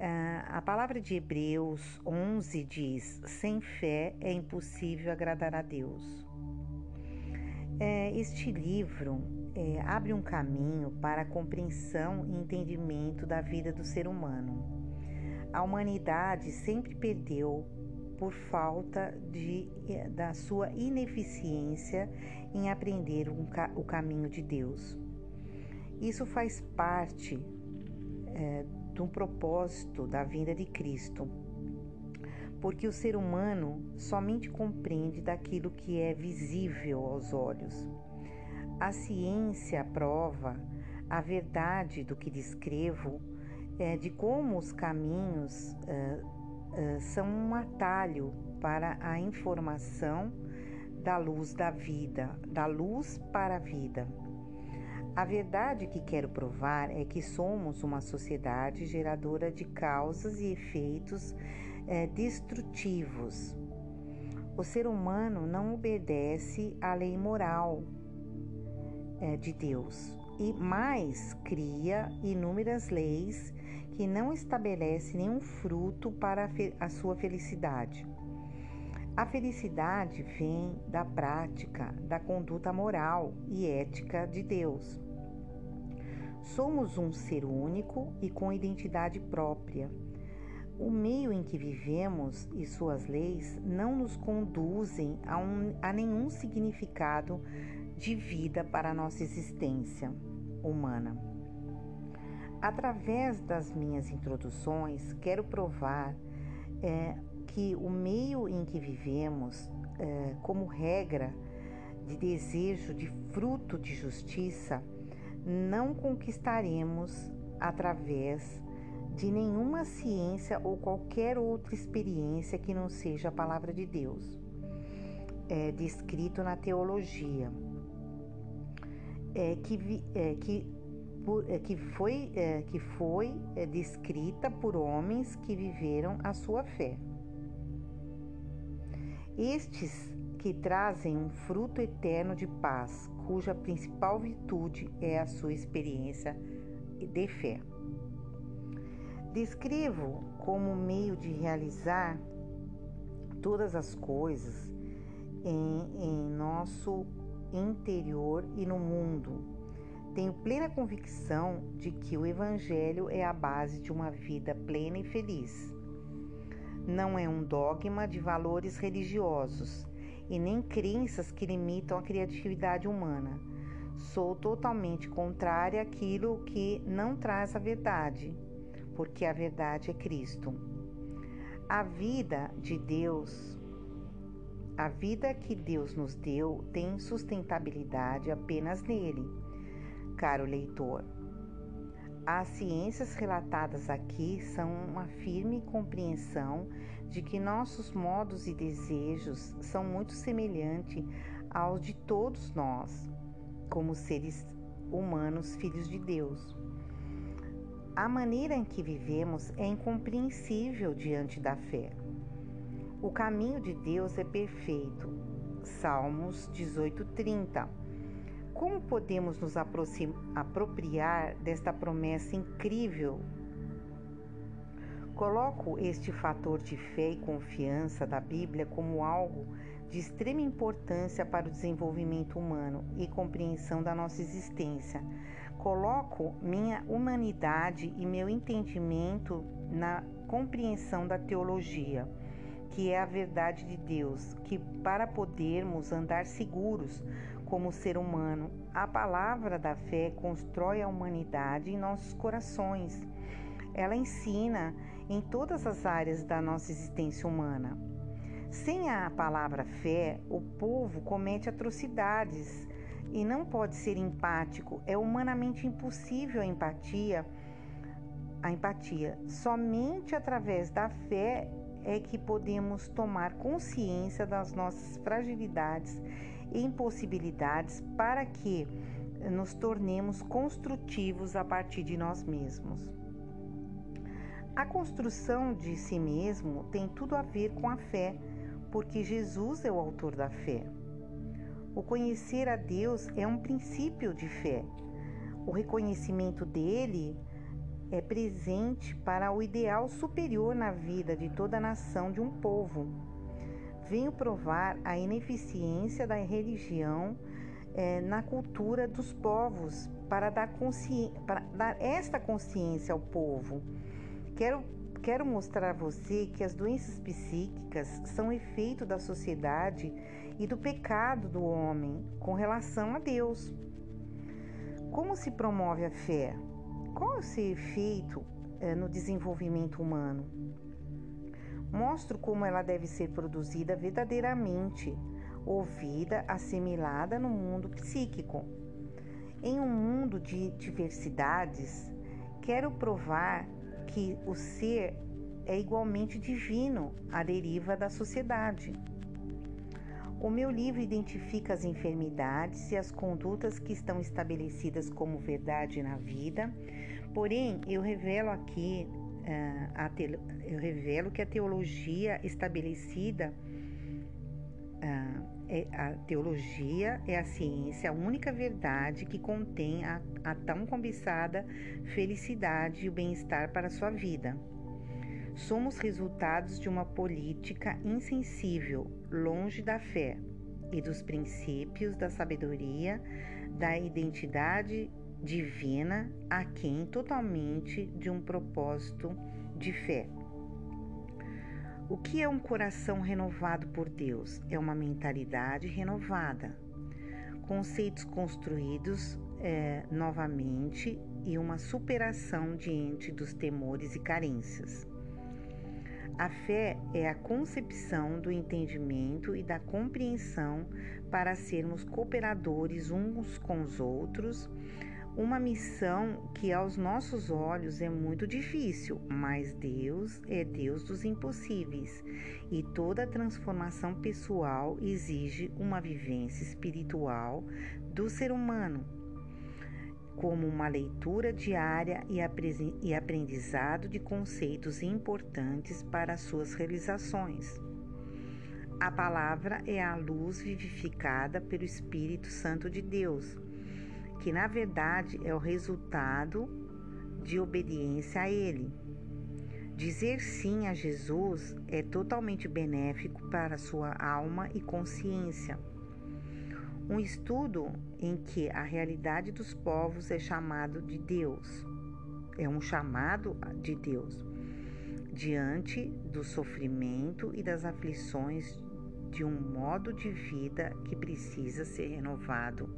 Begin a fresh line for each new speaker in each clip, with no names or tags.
Uh, a palavra de Hebreus 11 diz: sem fé é impossível agradar a Deus. É, este livro é, abre um caminho para a compreensão e entendimento da vida do ser humano. A humanidade sempre perdeu por falta de, é, da sua ineficiência em aprender um, o caminho de Deus. Isso faz parte é, do propósito da vinda de Cristo, porque o ser humano somente compreende daquilo que é visível aos olhos. A ciência prova a verdade do que descrevo, é, de como os caminhos é, é, são um atalho para a informação da luz da vida, da luz para a vida. A verdade que quero provar é que somos uma sociedade geradora de causas e efeitos é, destrutivos. O ser humano não obedece à lei moral é, de Deus e mais cria inúmeras leis que não estabelecem nenhum fruto para a, a sua felicidade. A felicidade vem da prática, da conduta moral e ética de Deus. Somos um ser único e com identidade própria. O meio em que vivemos e suas leis não nos conduzem a, um, a nenhum significado de vida para a nossa existência humana. Através das minhas introduções, quero provar é, que o meio em que vivemos, é, como regra de desejo de fruto de justiça, não conquistaremos através de nenhuma ciência ou qualquer outra experiência que não seja a palavra de Deus, é, descrito na teologia é, que, é, que, é, que foi, é, que foi é, descrita por homens que viveram a sua fé. Estes que trazem um fruto eterno de paz, cuja principal virtude é a sua experiência de fé. Descrevo como meio de realizar todas as coisas em, em nosso interior e no mundo. Tenho plena convicção de que o Evangelho é a base de uma vida plena e feliz. Não é um dogma de valores religiosos e nem crenças que limitam a criatividade humana. Sou totalmente contrária àquilo que não traz a verdade, porque a verdade é Cristo. A vida de Deus a vida que Deus nos deu tem sustentabilidade apenas nele, caro leitor. As ciências relatadas aqui são uma firme compreensão de que nossos modos e desejos são muito semelhantes aos de todos nós, como seres humanos, filhos de Deus. A maneira em que vivemos é incompreensível diante da fé. O caminho de Deus é perfeito. Salmos 18:30. Como podemos nos apropriar desta promessa incrível? Coloco este fator de fé e confiança da Bíblia como algo de extrema importância para o desenvolvimento humano e compreensão da nossa existência. Coloco minha humanidade e meu entendimento na compreensão da teologia que é a verdade de Deus, que para podermos andar seguros como ser humano, a palavra da fé constrói a humanidade em nossos corações. Ela ensina em todas as áreas da nossa existência humana. Sem a palavra fé, o povo comete atrocidades e não pode ser empático. É humanamente impossível a empatia. A empatia somente através da fé é que podemos tomar consciência das nossas fragilidades impossibilidades para que nos tornemos construtivos a partir de nós mesmos. A construção de si mesmo tem tudo a ver com a fé, porque Jesus é o autor da fé. O conhecer a Deus é um princípio de fé. O reconhecimento dele é presente para o ideal superior na vida de toda a nação de um povo. Venho provar a ineficiência da religião é, na cultura dos povos para dar, para dar esta consciência ao povo. Quero, quero mostrar a você que as doenças psíquicas são efeito da sociedade e do pecado do homem com relação a Deus. Como se promove a fé? Qual é o seu efeito é, no desenvolvimento humano? Mostro como ela deve ser produzida verdadeiramente ouvida, assimilada no mundo psíquico. Em um mundo de diversidades, quero provar que o ser é igualmente divino à deriva da sociedade. O meu livro identifica as enfermidades e as condutas que estão estabelecidas como verdade na vida, porém eu revelo aqui eu revelo que a teologia estabelecida ah, é, a teologia é a ciência, a única verdade que contém a, a tão cobiçada felicidade e o bem-estar para a sua vida. Somos resultados de uma política insensível, longe da fé e dos princípios da sabedoria, da identidade divina, aquém totalmente de um propósito de fé. O que é um coração renovado por Deus? É uma mentalidade renovada, conceitos construídos é, novamente e uma superação diante dos temores e carências. A fé é a concepção do entendimento e da compreensão para sermos cooperadores uns com os outros uma missão que aos nossos olhos é muito difícil, mas Deus é Deus dos impossíveis e toda transformação pessoal exige uma vivência espiritual do ser humano, como uma leitura diária e aprendizado de conceitos importantes para suas realizações. A palavra é a luz vivificada pelo Espírito Santo de Deus que na verdade é o resultado de obediência a Ele. Dizer sim a Jesus é totalmente benéfico para sua alma e consciência. Um estudo em que a realidade dos povos é chamado de Deus, é um chamado de Deus, diante do sofrimento e das aflições de um modo de vida que precisa ser renovado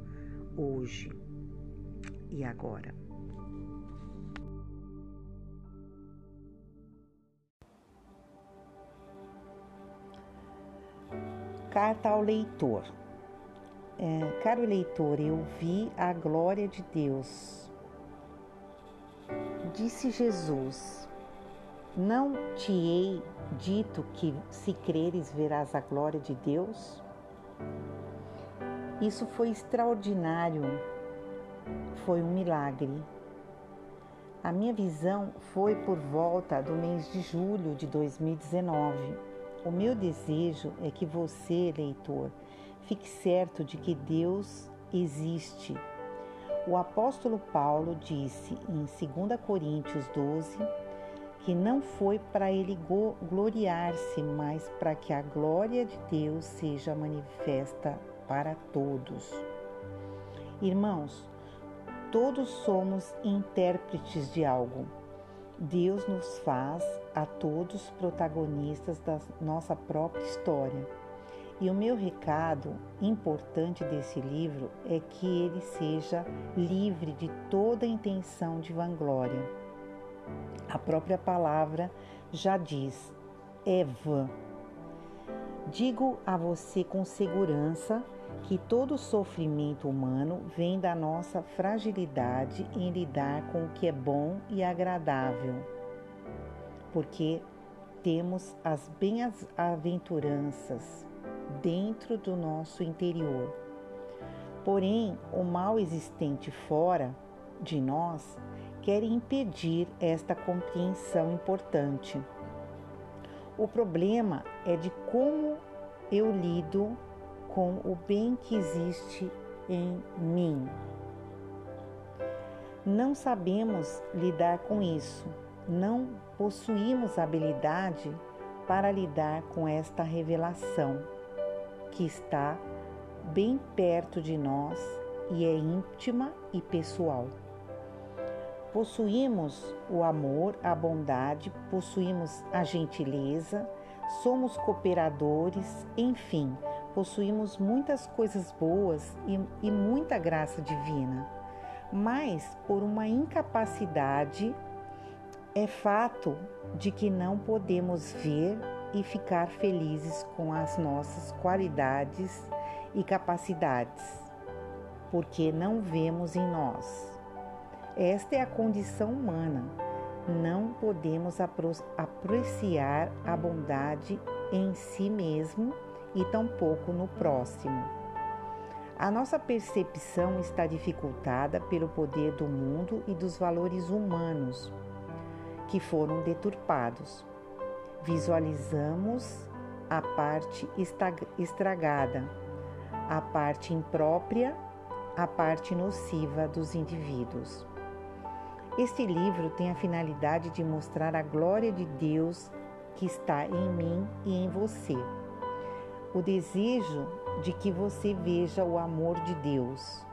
hoje e agora. Carta ao leitor. É, caro leitor, eu vi a glória de Deus. Disse Jesus: Não te hei dito que, se creres, verás a glória de Deus? Isso foi extraordinário foi um milagre. A minha visão foi por volta do mês de julho de 2019. O meu desejo é que você, leitor, fique certo de que Deus existe. O apóstolo Paulo disse em 2 Coríntios 12 que não foi para ele gloriar-se, mas para que a glória de Deus seja manifesta para todos. Irmãos, todos somos intérpretes de algo. Deus nos faz a todos protagonistas da nossa própria história. E o meu recado importante desse livro é que ele seja livre de toda intenção de vanglória. A própria palavra já diz: é vã. Digo a você com segurança que todo sofrimento humano vem da nossa fragilidade em lidar com o que é bom e agradável, porque temos as bem-aventuranças dentro do nosso interior. Porém, o mal existente fora de nós quer impedir esta compreensão importante. O problema é de como eu lido com o bem que existe em mim. não sabemos lidar com isso, não possuímos habilidade para lidar com esta revelação que está bem perto de nós e é íntima e pessoal. Possuímos o amor, a bondade, possuímos a gentileza, somos cooperadores, enfim, possuímos muitas coisas boas e, e muita graça divina. Mas, por uma incapacidade, é fato de que não podemos ver e ficar felizes com as nossas qualidades e capacidades, porque não vemos em nós. Esta é a condição humana. Não podemos apreciar a bondade em si mesmo e tampouco no próximo. A nossa percepção está dificultada pelo poder do mundo e dos valores humanos que foram deturpados. Visualizamos a parte estragada, a parte imprópria, a parte nociva dos indivíduos. Este livro tem a finalidade de mostrar a glória de Deus que está em mim e em você. O desejo de que você veja o amor de Deus.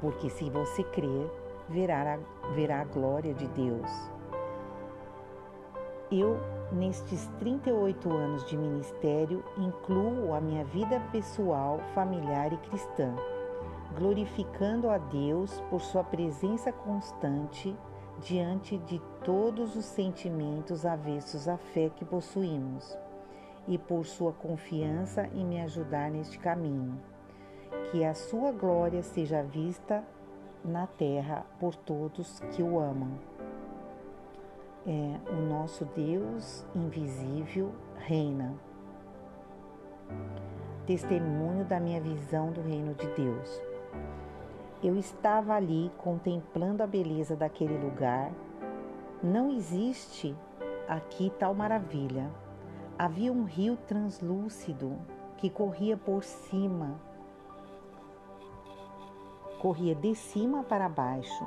Porque se você crer, verá a, verá a glória de Deus. Eu, nestes 38 anos de ministério, incluo a minha vida pessoal, familiar e cristã, glorificando a Deus por sua presença constante diante de todos os sentimentos avessos à fé que possuímos e por sua confiança em me ajudar neste caminho. Que a sua glória seja vista na terra por todos que o amam. É, o nosso Deus invisível reina. Testemunho da minha visão do reino de Deus. Eu estava ali contemplando a beleza daquele lugar. Não existe aqui tal maravilha. Havia um rio translúcido que corria por cima corria de cima para baixo.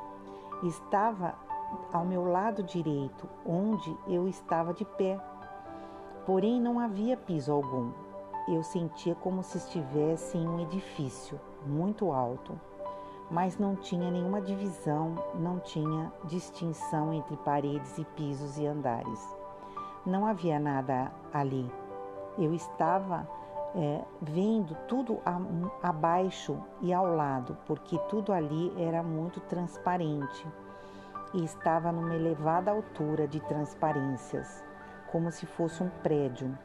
Estava ao meu lado direito, onde eu estava de pé. Porém, não havia piso algum. Eu sentia como se estivesse em um edifício muito alto, mas não tinha nenhuma divisão, não tinha distinção entre paredes e pisos e andares. Não havia nada ali. Eu estava é, vendo tudo a, abaixo e ao lado, porque tudo ali era muito transparente e estava numa elevada altura de transparências, como se fosse um prédio.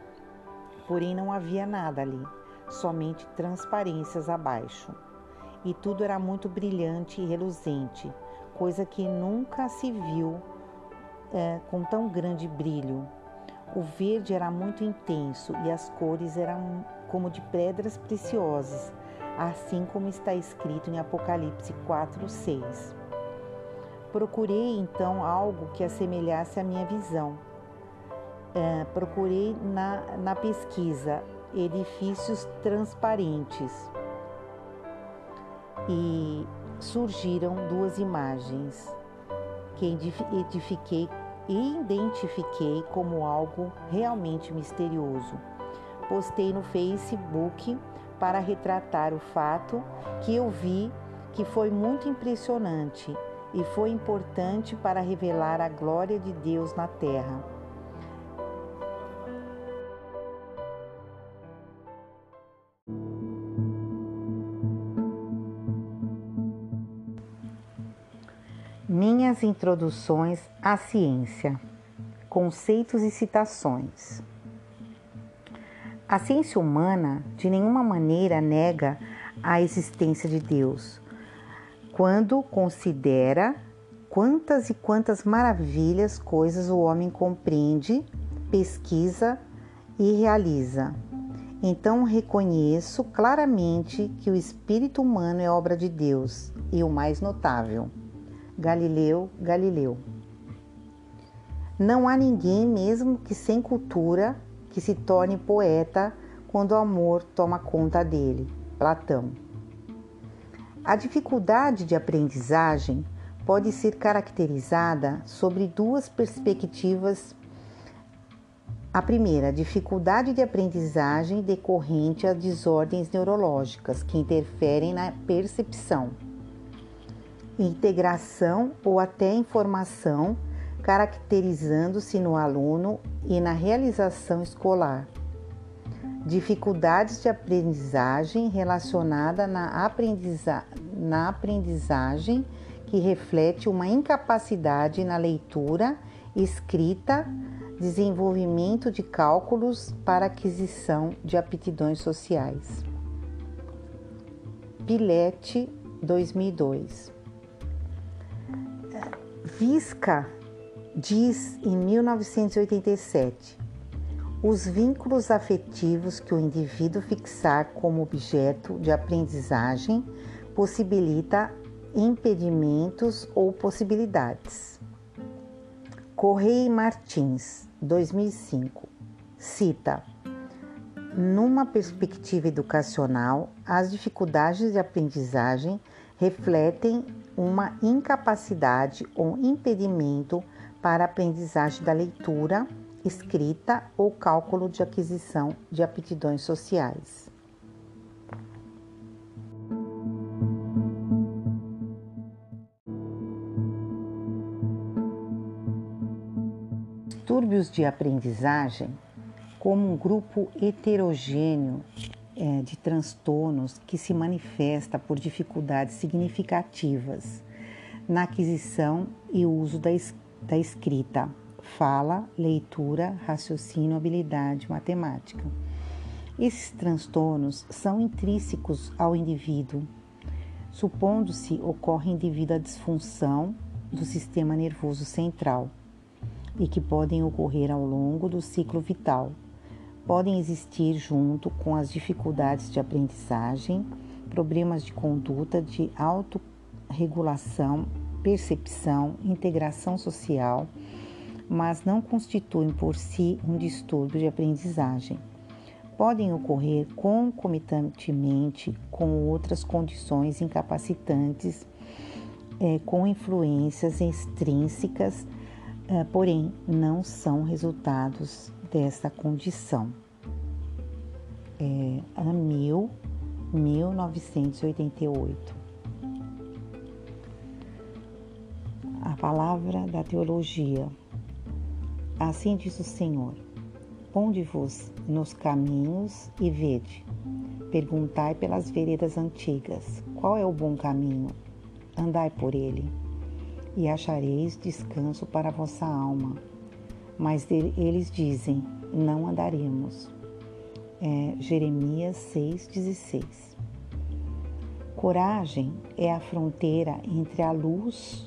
Porém, não havia nada ali, somente transparências abaixo. E tudo era muito brilhante e reluzente, coisa que nunca se viu é, com tão grande brilho. O verde era muito intenso e as cores eram como de pedras preciosas, assim como está escrito em Apocalipse 4, 6. Procurei então algo que assemelhasse a minha visão. É, procurei na, na pesquisa edifícios transparentes e surgiram duas imagens que edifiquei e identifiquei como algo realmente misterioso postei no Facebook para retratar o fato que eu vi que foi muito impressionante e foi importante para revelar a glória de Deus na terra. Minhas introduções à ciência, conceitos e citações. A ciência humana de nenhuma maneira nega a existência de Deus, quando considera quantas e quantas maravilhas coisas o homem compreende, pesquisa e realiza. Então reconheço claramente que o espírito humano é obra de Deus e o mais notável. Galileu Galileu. Não há ninguém mesmo que sem cultura que se torne poeta quando o amor toma conta dele. Platão. A dificuldade de aprendizagem pode ser caracterizada sobre duas perspectivas. A primeira, dificuldade de aprendizagem decorrente a desordens neurológicas que interferem na percepção, integração ou até informação, caracterizando-se no aluno e na realização escolar dificuldades de aprendizagem relacionada na, aprendiza na aprendizagem que reflete uma incapacidade na leitura, escrita, desenvolvimento de cálculos para aquisição de aptidões sociais. Pilete 2002 Visca diz em 1987 os vínculos afetivos que o indivíduo fixar como objeto de aprendizagem possibilita impedimentos ou possibilidades. Correia Martins, 2005, cita: Numa perspectiva educacional, as dificuldades de aprendizagem refletem uma incapacidade ou impedimento para a aprendizagem da leitura escrita ou cálculo de aquisição de aptidões sociais. Distúrbios de aprendizagem, como um grupo heterogêneo é, de transtornos que se manifesta por dificuldades significativas na aquisição e uso da, da escrita fala, leitura, raciocínio, habilidade matemática. Esses transtornos são intrínsecos ao indivíduo, supondo-se ocorrem devido à disfunção do sistema nervoso central e que podem ocorrer ao longo do ciclo vital. Podem existir junto com as dificuldades de aprendizagem, problemas de conduta, de autorregulação, percepção, integração social, mas não constituem por si um distúrbio de aprendizagem. Podem ocorrer concomitantemente com outras condições incapacitantes, é, com influências extrínsecas, é, porém não são resultados dessa condição. É, Amil, 1988. A palavra da teologia. Assim diz o Senhor: Ponde-vos nos caminhos e vede. Perguntai pelas veredas antigas: qual é o bom caminho? Andai por ele, e achareis descanso para a vossa alma. Mas eles dizem: Não andaremos. É, Jeremias 6,16 Coragem é a fronteira entre a luz,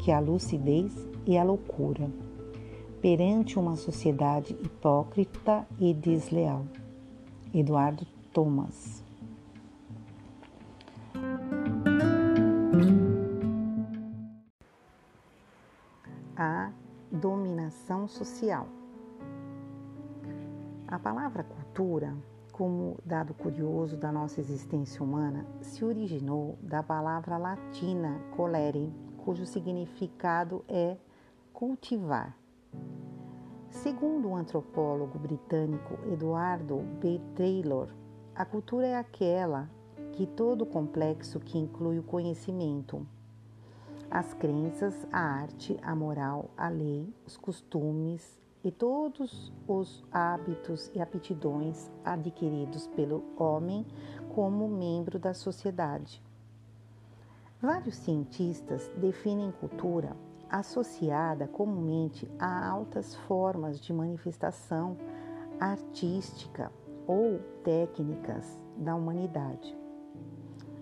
que é a lucidez, e a loucura perante uma sociedade hipócrita e desleal. Eduardo Thomas. Social. A palavra cultura, como dado curioso da nossa existência humana, se originou da palavra latina colere, cujo significado é cultivar Segundo o antropólogo britânico Eduardo B. Taylor, a cultura é aquela que todo complexo que inclui o conhecimento, as crenças, a arte, a moral, a lei, os costumes e todos os hábitos e aptidões adquiridos pelo homem como membro da sociedade. Vários cientistas definem cultura associada comumente a altas formas de manifestação artística ou técnicas da humanidade.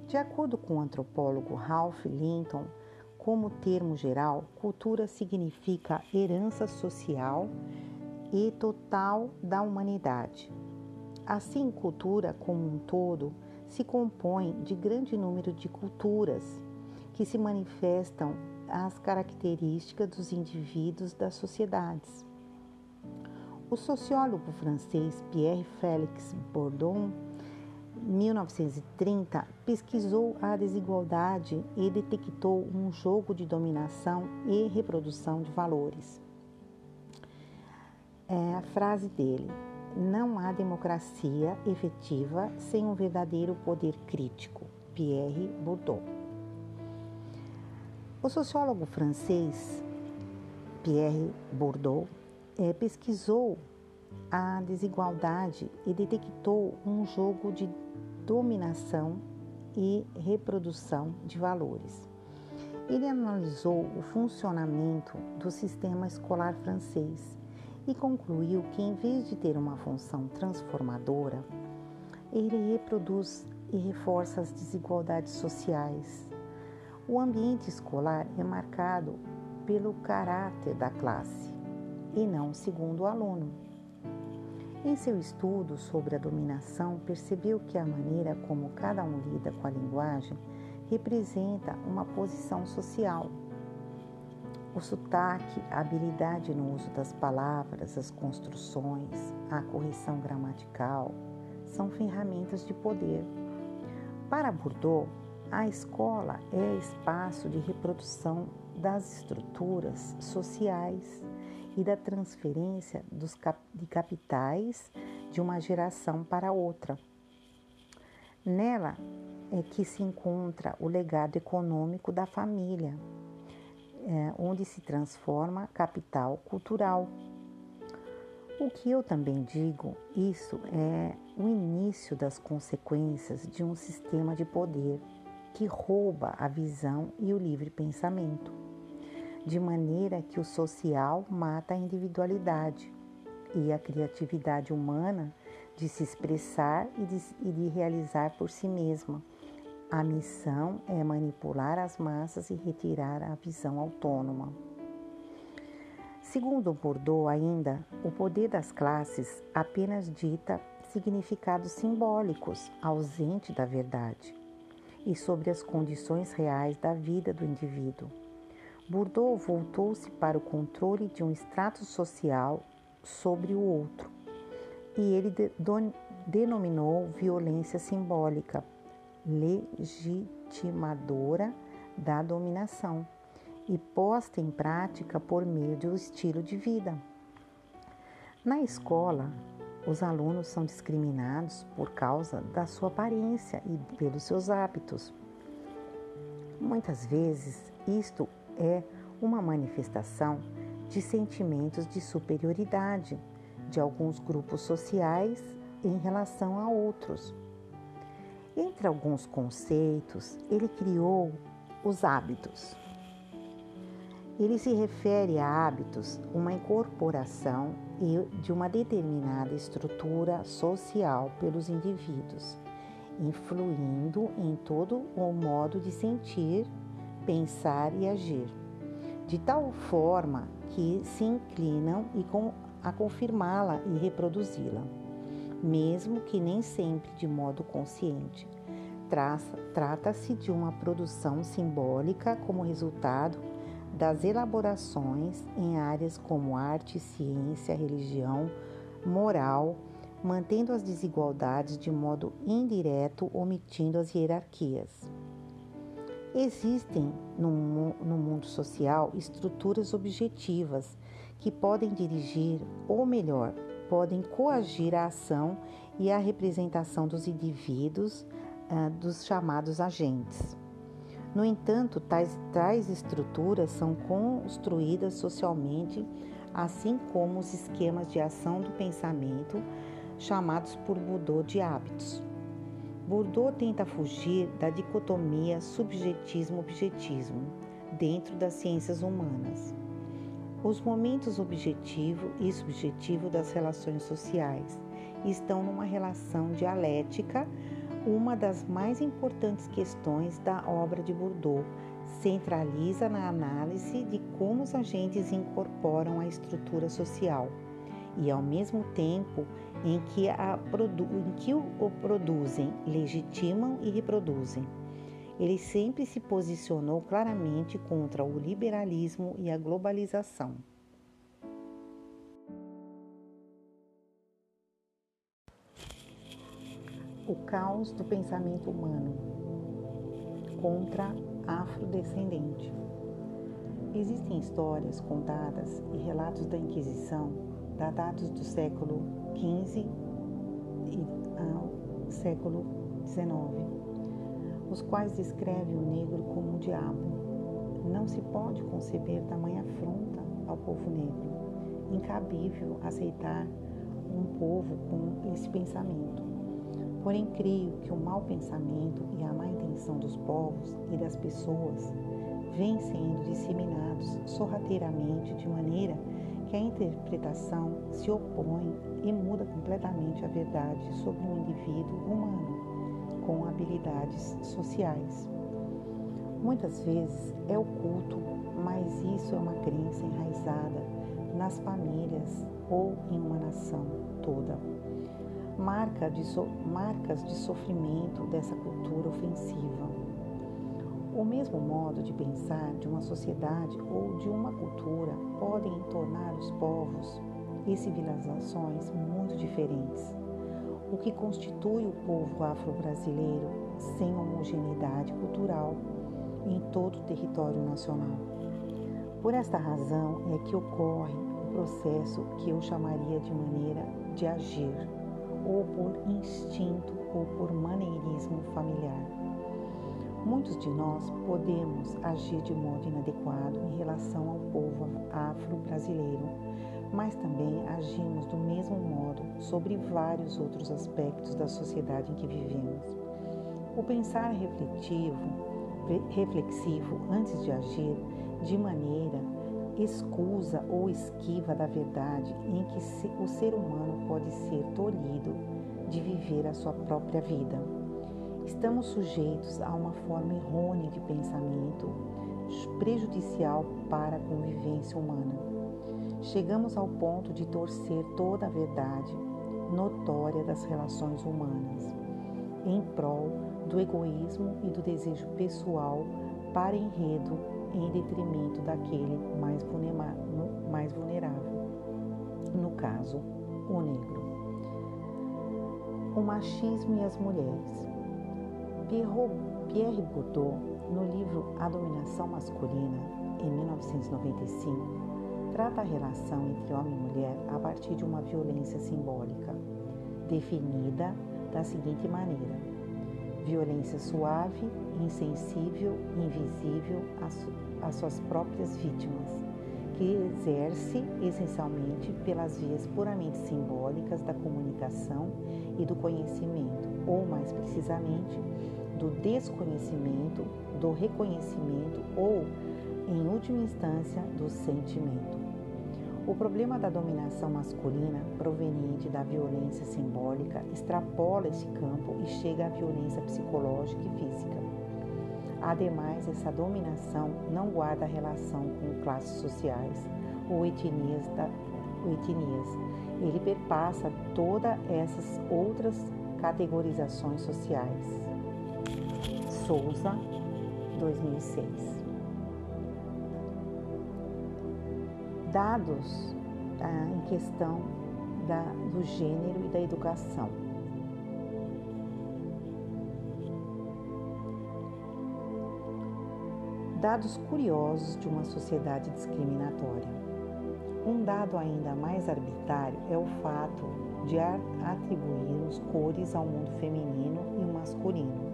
De acordo com o antropólogo Ralph Linton, como termo geral, cultura significa herança social e total da humanidade. Assim, cultura como um todo se compõe de grande número de culturas que se manifestam as características dos indivíduos das sociedades. O sociólogo francês Pierre Félix Bourdon 1930, pesquisou a desigualdade e detectou um jogo de dominação e reprodução de valores. É a frase dele: Não há democracia efetiva sem um verdadeiro poder crítico. Pierre Bourdieu. O sociólogo francês Pierre Bourdieu é, pesquisou a desigualdade e detectou um jogo de dominação e reprodução de valores. Ele analisou o funcionamento do sistema escolar francês e concluiu que, em vez de ter uma função transformadora, ele reproduz e reforça as desigualdades sociais. O ambiente escolar é marcado pelo caráter da classe e não segundo o aluno. Em seu estudo sobre a dominação, percebeu que a maneira como cada um lida com a linguagem representa uma posição social. O sotaque, a habilidade no uso das palavras, as construções, a correção gramatical são ferramentas de poder. Para Bourdieu, a escola é espaço de reprodução das estruturas sociais e da transferência dos cap de capitais de uma geração para outra. Nela é que se encontra o legado econômico da família, é, onde se transforma capital cultural. O que eu também digo, isso é o início das consequências de um sistema de poder que rouba a visão e o livre pensamento de maneira que o social mata a individualidade e a criatividade humana de se expressar e de, e de realizar por si mesma. A missão é manipular as massas e retirar a visão autônoma. Segundo Bourdieu, ainda, o poder das classes apenas dita significados simbólicos, ausente da verdade, e sobre as condições reais da vida do indivíduo. Bourdieu voltou-se para o controle de um extrato social sobre o outro e ele de, do, denominou violência simbólica, legitimadora da dominação e posta em prática por meio do estilo de vida. Na escola, os alunos são discriminados por causa da sua aparência e pelos seus hábitos. Muitas vezes, isto é uma manifestação de sentimentos de superioridade de alguns grupos sociais em relação a outros. Entre alguns conceitos, ele criou os hábitos. Ele se refere a hábitos, uma incorporação de uma determinada estrutura social pelos indivíduos, influindo em todo o modo de sentir pensar e agir, de tal forma que se inclinam e com, a confirmá-la e reproduzi-la, mesmo que nem sempre de modo consciente. Trata-se de uma produção simbólica como resultado das elaborações em áreas como arte, ciência, religião, moral, mantendo as desigualdades de modo indireto, omitindo as hierarquias. Existem no, no mundo social estruturas objetivas que podem dirigir, ou melhor, podem coagir a ação e a representação dos indivíduos, ah, dos chamados agentes. No entanto, tais, tais estruturas são construídas socialmente, assim como os esquemas de ação do pensamento, chamados por Budô de hábitos. Bourdieu tenta fugir da dicotomia subjetismo-objetismo dentro das ciências humanas. Os momentos objetivo e subjetivo das relações sociais estão numa relação dialética, uma das mais importantes questões da obra de Bourdieu centraliza na análise de como os agentes incorporam a estrutura social e, ao mesmo tempo, em que, a, em que o, produzem, legitimam e reproduzem. Ele sempre se posicionou claramente contra o liberalismo e a globalização. O caos do pensamento humano contra afrodescendente. Existem histórias contadas e relatos da Inquisição datados do século XV ao século XIX, os quais descrevem o negro como um diabo. Não se pode conceber tamanha afronta ao povo negro. Incabível aceitar um povo com esse pensamento. Porém, creio que o mau pensamento e a má intenção dos povos e das pessoas vêm sendo disseminados sorrateiramente de maneira que a interpretação se opõe e muda completamente a verdade sobre um indivíduo humano com habilidades sociais. Muitas vezes é oculto, mas isso é uma crença enraizada nas famílias ou em uma nação toda. Marca de so, marcas de sofrimento dessa cultura ofensiva. O mesmo modo de pensar de uma sociedade ou de uma cultura podem tornar os povos e civilizações muito diferentes, o que constitui o povo afro-brasileiro sem homogeneidade cultural em todo o território nacional. Por esta razão é que ocorre o processo que eu chamaria de maneira de agir, ou por instinto ou por maneirismo familiar. Muitos de nós podemos agir de modo inadequado em relação ao povo afro-brasileiro, mas também agimos do mesmo modo sobre vários outros aspectos da sociedade em que vivemos. O pensar refletivo, reflexivo antes de agir de maneira escusa ou esquiva da verdade em que o ser humano pode ser tolhido de viver a sua própria vida. Estamos sujeitos a uma forma errônea de pensamento, prejudicial para a convivência humana. Chegamos ao ponto de torcer toda a verdade notória das relações humanas, em prol do egoísmo e do desejo pessoal para enredo em detrimento daquele mais vulnerável, no caso, o negro. O machismo e as mulheres. Pierre Bourdieu, no livro A Dominação Masculina, em 1995, trata a relação entre homem e mulher a partir de uma violência simbólica, definida da seguinte maneira: violência suave, insensível invisível às suas próprias vítimas, que exerce essencialmente pelas vias puramente simbólicas da comunicação e do conhecimento, ou mais precisamente, do desconhecimento, do reconhecimento ou, em última instância, do sentimento. O problema da dominação masculina proveniente da violência simbólica extrapola esse campo e chega à violência psicológica e física. Ademais, essa dominação não guarda relação com classes sociais ou etnias, da, ou etnias. Ele perpassa todas essas outras categorizações sociais. Souza, 2006. Dados ah, em questão da, do gênero e da educação. Dados curiosos de uma sociedade discriminatória. Um dado ainda mais arbitrário é o fato de atribuirmos cores ao mundo feminino e masculino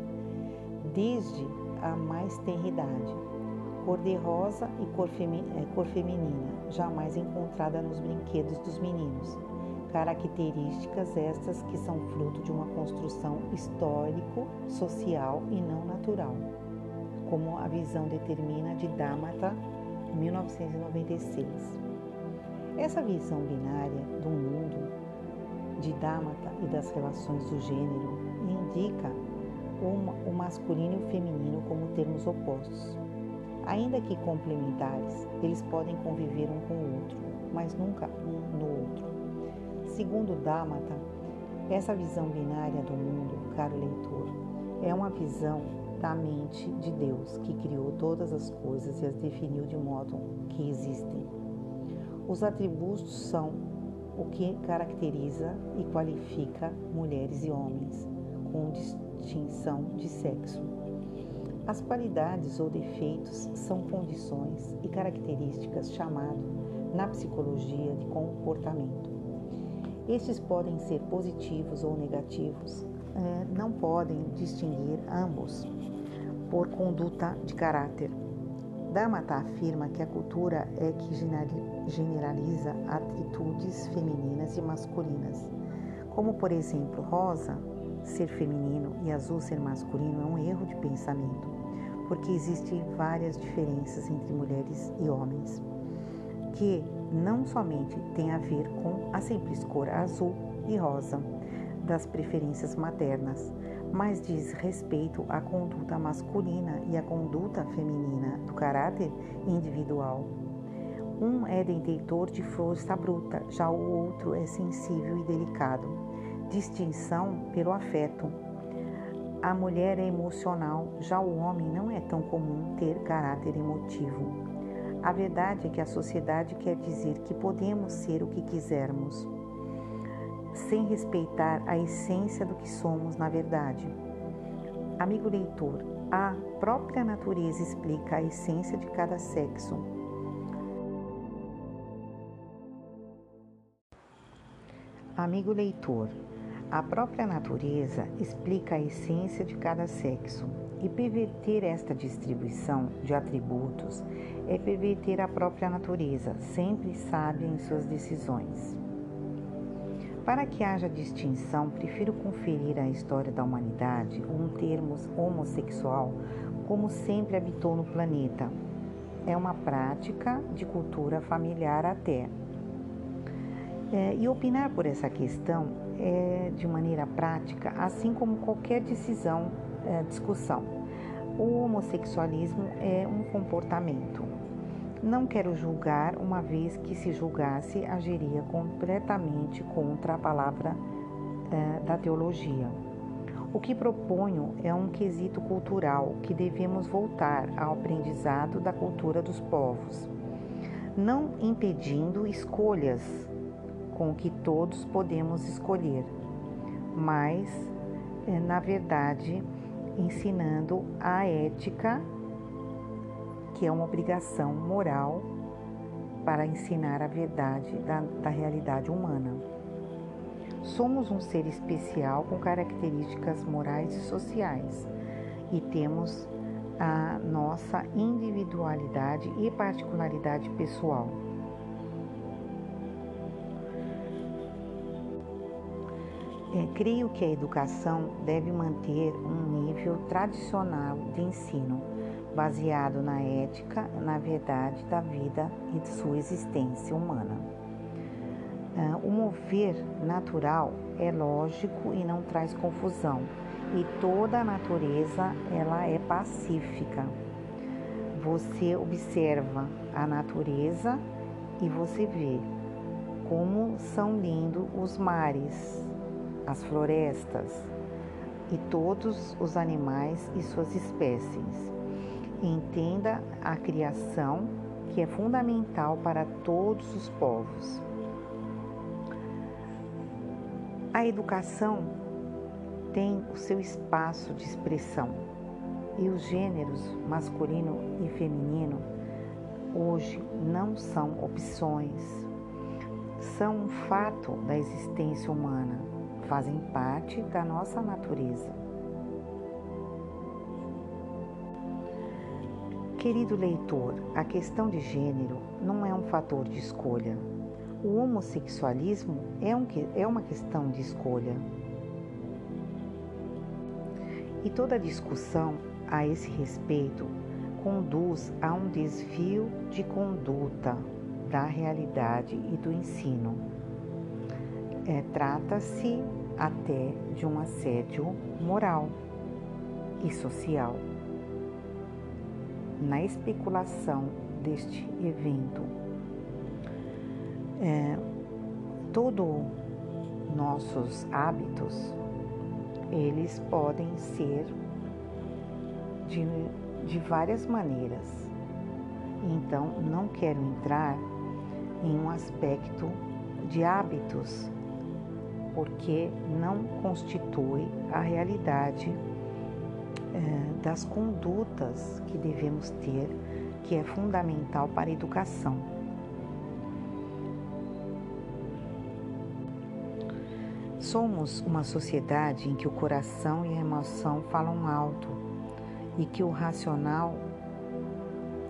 desde a mais tenridade. Cor de rosa e cor, é, cor feminina, jamais encontrada nos brinquedos dos meninos. Características estas que são fruto de uma construção histórico-social e não natural, como a visão determina de Dhamata, 1996. Essa visão binária do mundo de Dhamata e das relações do gênero indica o masculino e o feminino como termos opostos. Ainda que complementares, eles podem conviver um com o outro, mas nunca um no outro. Segundo Dhamata, essa visão binária do mundo, caro leitor, é uma visão da mente de Deus que criou todas as coisas e as definiu de modo que existem. Os atributos são o que caracteriza e qualifica mulheres e homens com distinção de sexo. As qualidades ou defeitos são condições e características chamadas na psicologia de comportamento. Estes podem ser positivos ou negativos, eh, não podem distinguir ambos por conduta de caráter. Damata afirma que a cultura é que generaliza atitudes femininas e masculinas, como por exemplo, rosa ser feminino e azul ser masculino é um erro de pensamento, porque existem várias diferenças entre mulheres e homens, que não somente tem a ver com a simples cor azul e rosa das preferências maternas, mas diz respeito à conduta masculina e à conduta feminina do caráter individual. Um é detentor de força bruta, já o outro é sensível e delicado. Distinção pelo afeto. A mulher é emocional, já o homem não é tão comum ter caráter emotivo. A verdade é que a sociedade quer dizer que podemos ser o que quisermos sem respeitar a essência do que somos na verdade. Amigo leitor, a própria natureza explica a essência de cada sexo. Amigo leitor, a própria natureza explica a essência de cada sexo, e perverter esta distribuição de atributos é perverter a própria natureza, sempre sábia em suas decisões. Para que haja distinção, prefiro conferir à história da humanidade um termo homossexual como sempre habitou no planeta. É uma prática de cultura familiar até. É, e opinar por essa questão é de maneira prática, assim como qualquer decisão, é, discussão. O homossexualismo é um comportamento. Não quero julgar, uma vez que se julgasse agiria completamente contra a palavra eh, da teologia. O que proponho é um quesito cultural que devemos voltar ao aprendizado da cultura dos povos, não impedindo escolhas com que todos podemos escolher, mas, eh, na verdade, ensinando a ética que é uma obrigação moral para ensinar a verdade da, da realidade humana. Somos um ser especial com características morais e sociais e temos a nossa individualidade e particularidade pessoal. É, creio que a educação deve manter um nível tradicional de ensino baseado na ética, na verdade da vida e de sua existência humana. Ah, o mover natural é lógico e não traz confusão, e toda a natureza ela é pacífica. Você observa a natureza e você vê como são lindos os mares, as florestas e todos os animais e suas espécies. Entenda a criação, que é fundamental para todos os povos. A educação tem o seu espaço de expressão e os gêneros masculino e feminino hoje não são opções, são um fato da existência humana, fazem parte da nossa natureza. Querido leitor, a questão de gênero não é um fator de escolha. O homossexualismo é, um, é uma questão de escolha. E toda discussão a esse respeito conduz a um desvio de conduta da realidade e do ensino. É, Trata-se até de um assédio moral e social na especulação deste evento. É, Todos nossos hábitos, eles podem ser de, de várias maneiras. Então, não quero entrar em um aspecto de hábitos porque não constitui a realidade é, das condutas que devemos ter, que é fundamental para a educação. Somos uma sociedade em que o coração e a emoção falam alto e que o racional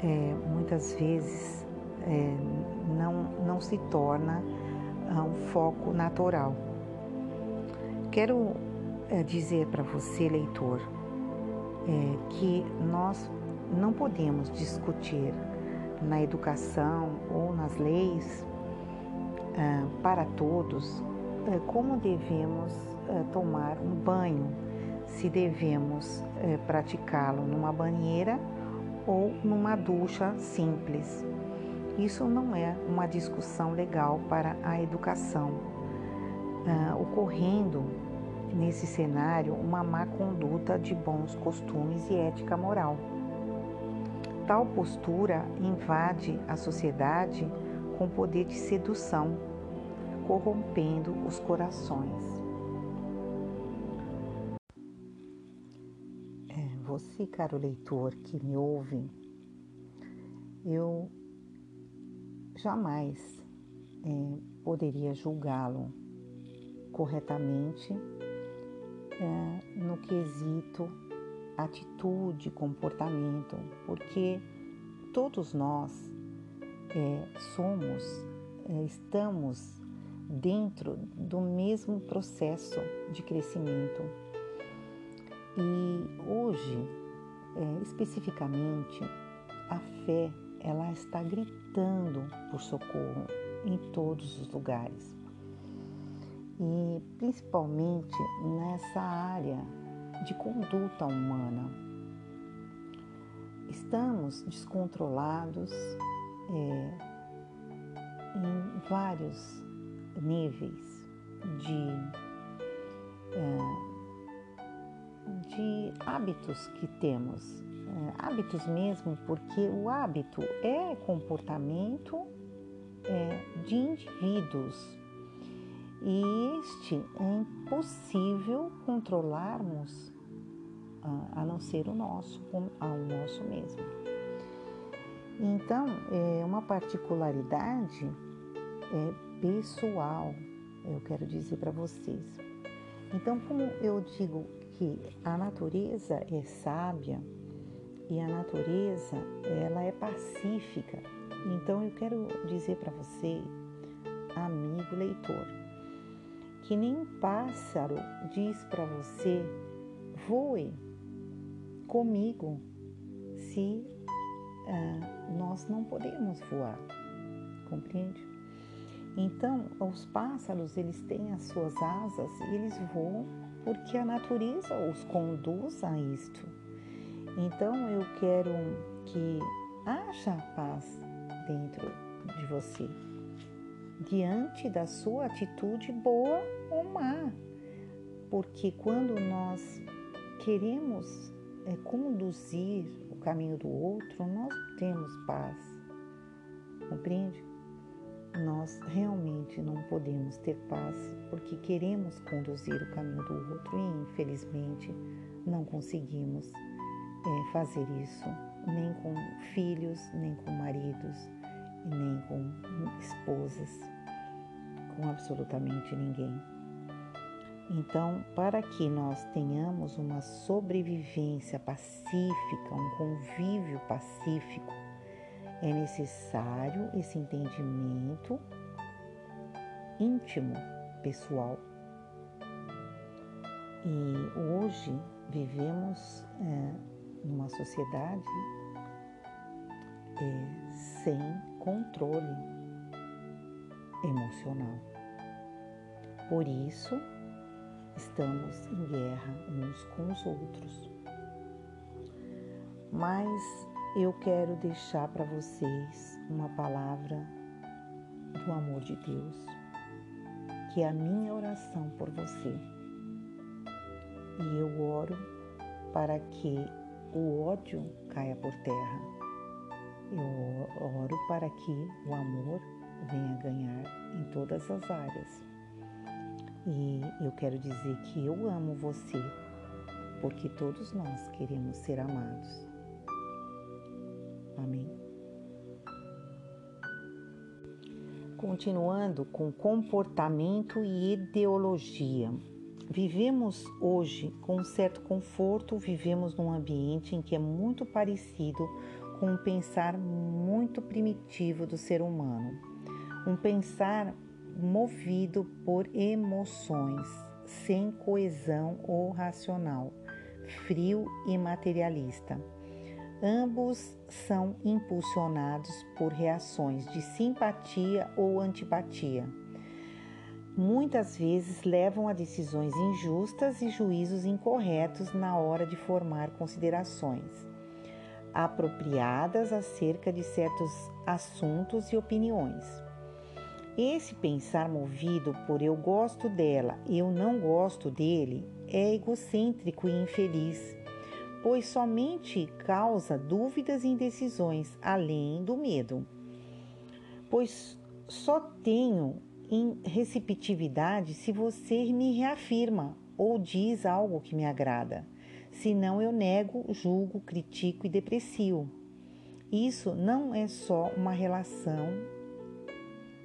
é, muitas vezes é, não, não se torna ah, um foco natural. Quero é, dizer para você, leitor, é, que nós não podemos discutir na educação ou nas leis é, para todos é, como devemos é, tomar um banho, se devemos praticá-lo numa banheira ou numa ducha simples. Isso não é uma discussão legal para a educação, ocorrendo nesse cenário uma má conduta de bons costumes e ética moral. Tal postura invade a sociedade com poder de sedução, corrompendo os corações. É, você, caro leitor que me ouve, eu jamais é, poderia julgá-lo corretamente é, no quesito atitude, comportamento, porque todos nós é, somos, é, estamos dentro do mesmo processo de crescimento. E hoje, é, especificamente, a fé ela está gritando por socorro em todos os lugares. E principalmente nessa área de conduta humana. Estamos descontrolados é, em vários níveis de, é, de hábitos que temos é, hábitos mesmo, porque o hábito é comportamento é, de indivíduos e este é impossível controlarmos a, a não ser o nosso, ao nosso mesmo. Então, é uma particularidade é, pessoal, eu quero dizer para vocês. Então, como eu digo que a natureza é sábia, e a natureza ela é pacífica. Então eu quero dizer para você, amigo leitor, que nem pássaro diz para você voe comigo se ah, nós não podemos voar, compreende? Então os pássaros eles têm as suas asas e eles voam porque a natureza os conduz a isto. Então eu quero que haja paz dentro de você, diante da sua atitude boa ou má. Porque quando nós queremos é, conduzir o caminho do outro, nós temos paz. Compreende? Nós realmente não podemos ter paz porque queremos conduzir o caminho do outro e infelizmente não conseguimos é, fazer isso, nem com filhos, nem com maridos, nem com esposas, com absolutamente ninguém. Então, para que nós tenhamos uma sobrevivência pacífica, um convívio pacífico, é necessário esse entendimento íntimo, pessoal. E hoje vivemos é, numa sociedade é, sem controle emocional. Por isso, estamos em guerra uns com os outros. Mas eu quero deixar para vocês uma palavra do amor de Deus, que é a minha oração por você. E eu oro para que o ódio caia por terra. Eu oro para que o amor venha ganhar em todas as áreas. E eu quero dizer que eu amo você, porque todos nós queremos ser amados. Amém. Continuando com comportamento e ideologia. Vivemos hoje com um certo conforto, vivemos num ambiente em que é muito parecido com um pensar muito primitivo do ser humano. Um pensar movido por emoções, sem coesão ou racional, frio e materialista. Ambos são impulsionados por reações de simpatia ou antipatia. Muitas vezes levam a decisões injustas e juízos incorretos na hora de formar considerações apropriadas acerca de certos assuntos e opiniões. Esse pensar movido por eu gosto dela, eu não gosto dele, é egocêntrico e infeliz, pois somente causa dúvidas e indecisões, além do medo. Pois só tenho receptividade se você me reafirma ou diz algo que me agrada. Senão eu nego, julgo, critico e deprecio. Isso não é só uma relação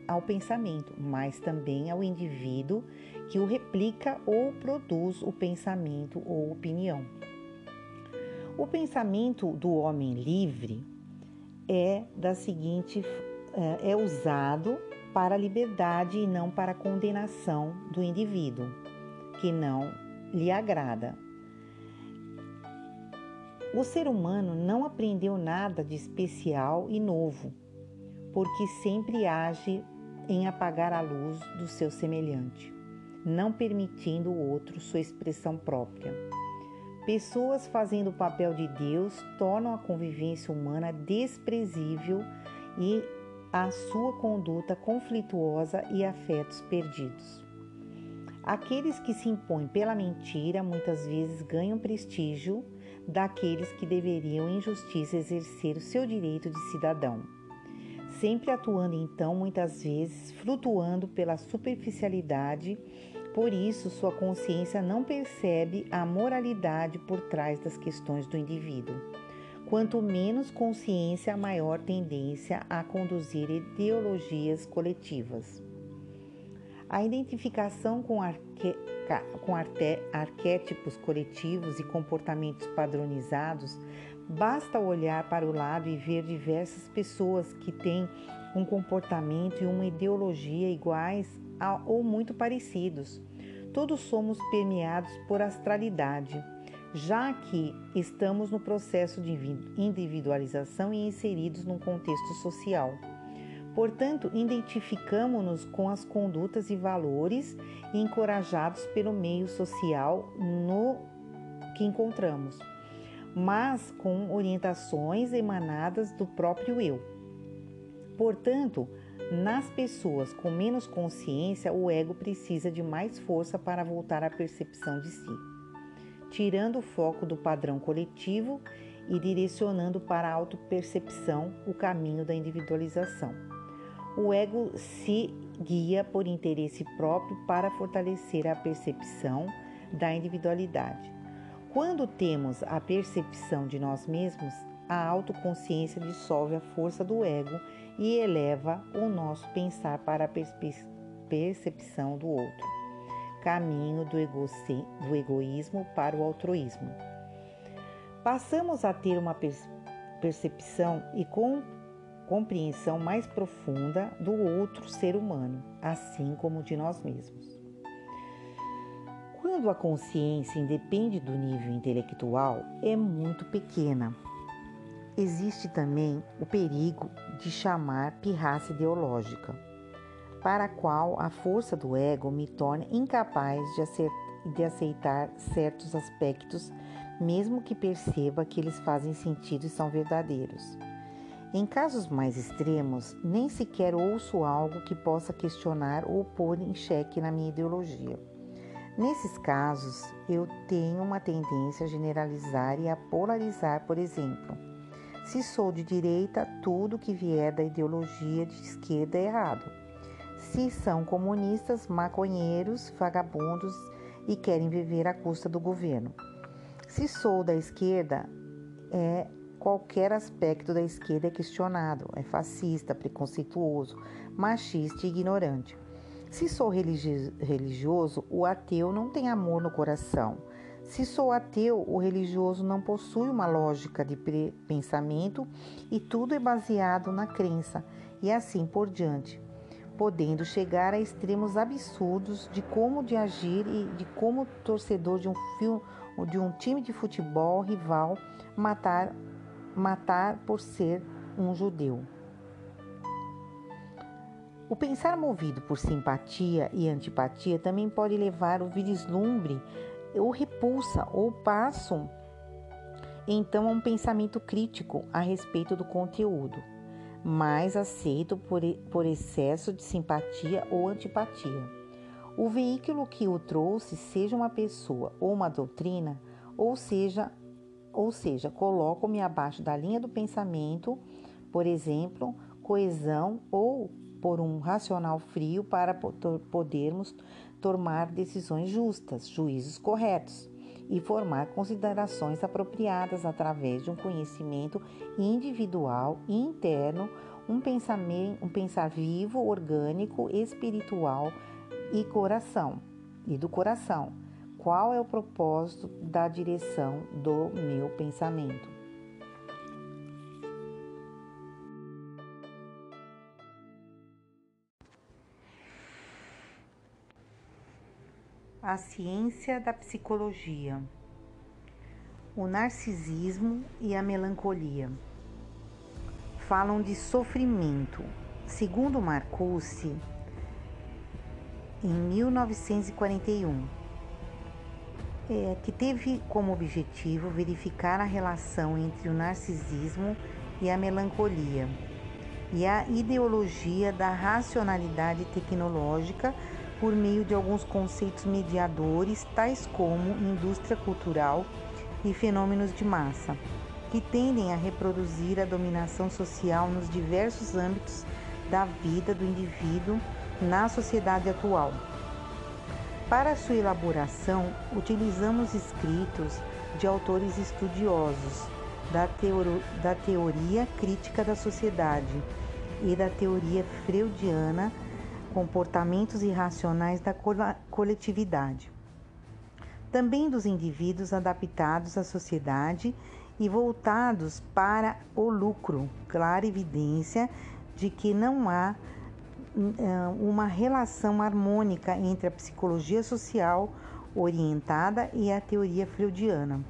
ao pensamento, mas também ao indivíduo que o replica ou produz o pensamento ou opinião. O pensamento do homem livre é da seguinte é, é usado para a liberdade e não para a condenação do indivíduo que não lhe agrada. O ser humano não aprendeu nada de especial e novo, porque sempre age em apagar a luz do seu semelhante, não permitindo o outro sua expressão própria. Pessoas fazendo o papel de Deus tornam a convivência humana desprezível e a sua conduta conflituosa e afetos perdidos. Aqueles que se impõem pela mentira muitas vezes ganham prestígio daqueles que deveriam em justiça exercer o seu direito de cidadão, sempre atuando então muitas vezes flutuando pela superficialidade, por isso sua consciência não percebe a moralidade por trás das questões do indivíduo. Quanto menos consciência, maior tendência a conduzir ideologias coletivas. A identificação com, arque... com arte... arquétipos coletivos e comportamentos padronizados, basta olhar para o lado e ver diversas pessoas que têm um comportamento e uma ideologia iguais a... ou muito parecidos. Todos somos permeados por astralidade, já que estamos no processo de individualização e inseridos num contexto social. Portanto, identificamos-nos com as condutas e valores encorajados pelo meio social no que encontramos, mas com orientações emanadas do próprio eu. Portanto, nas pessoas com menos consciência, o ego precisa de mais força para voltar à percepção de si, tirando o foco do padrão coletivo e direcionando para a autopercepção o caminho da individualização o ego se guia por interesse próprio para fortalecer a percepção da individualidade. Quando temos a percepção de nós mesmos, a autoconsciência dissolve a força do ego e eleva o nosso pensar para a percepção do outro, caminho do, ego do egoísmo para o altruísmo. Passamos a ter uma percepção e com compreensão mais profunda do outro ser humano, assim como de nós mesmos. Quando a consciência independe do nível intelectual, é muito pequena. Existe também o perigo de chamar pirraça ideológica, para a qual a força do ego me torna incapaz de aceitar certos aspectos, mesmo que perceba que eles fazem sentido e são verdadeiros. Em casos mais extremos, nem sequer ouço algo que possa questionar ou pôr em xeque na minha ideologia. Nesses casos, eu tenho uma tendência a generalizar e a polarizar, por exemplo. Se sou de direita, tudo que vier da ideologia de esquerda é errado. se são comunistas, maconheiros, vagabundos e querem viver à custa do governo. Se sou da esquerda, é qualquer aspecto da esquerda é questionado, é fascista, preconceituoso, machista e ignorante. Se sou religioso, o ateu não tem amor no coração. Se sou ateu, o religioso não possui uma lógica de pensamento e tudo é baseado na crença, e assim por diante, podendo chegar a extremos absurdos de como de agir e de como torcedor de um filme, de um time de futebol rival matar matar por ser um judeu. O pensar movido por simpatia e antipatia também pode levar o vislumbre ou repulsa ou passo então a um pensamento crítico a respeito do conteúdo, mais aceito por, por excesso de simpatia ou antipatia. O veículo que o trouxe, seja uma pessoa ou uma doutrina, ou seja, ou seja, coloco-me abaixo da linha do pensamento, por exemplo, coesão ou por um racional frio para podermos tomar decisões justas, juízos corretos e formar considerações apropriadas através de um conhecimento individual e interno, um pensamento, um pensar vivo, orgânico, espiritual e coração e do coração. Qual é o propósito da direção do meu pensamento? A ciência da psicologia, o narcisismo e a melancolia. Falam de sofrimento. Segundo Marcuse, em 1941, é, que teve como objetivo verificar a relação entre o narcisismo e a melancolia e a ideologia da racionalidade tecnológica por meio de alguns conceitos mediadores, tais como indústria cultural e fenômenos de massa, que tendem a reproduzir a dominação social nos diversos âmbitos da vida do indivíduo na sociedade atual. Para sua elaboração, utilizamos escritos de autores estudiosos da, teoro, da teoria crítica da sociedade e da teoria freudiana comportamentos irracionais da coletividade. Também dos indivíduos adaptados à sociedade e voltados para o lucro, clara evidência de que não há eh, uma relação harmônica entre a psicologia social orientada e a teoria freudiana.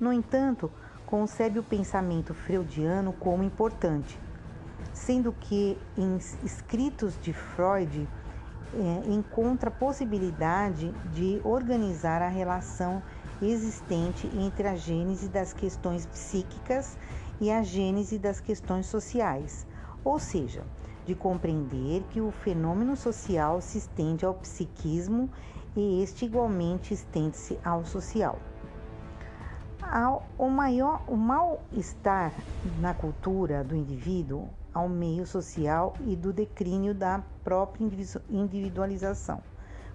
No entanto, concebe o pensamento freudiano como importante, sendo que em escritos de Freud é, encontra possibilidade de organizar a relação existente entre a gênese das questões psíquicas e a gênese das questões sociais, ou seja, de compreender que o fenômeno social se estende ao psiquismo e este igualmente estende-se ao social. O maior o mal-estar na cultura do indivíduo ao meio social e do declínio da própria individualização.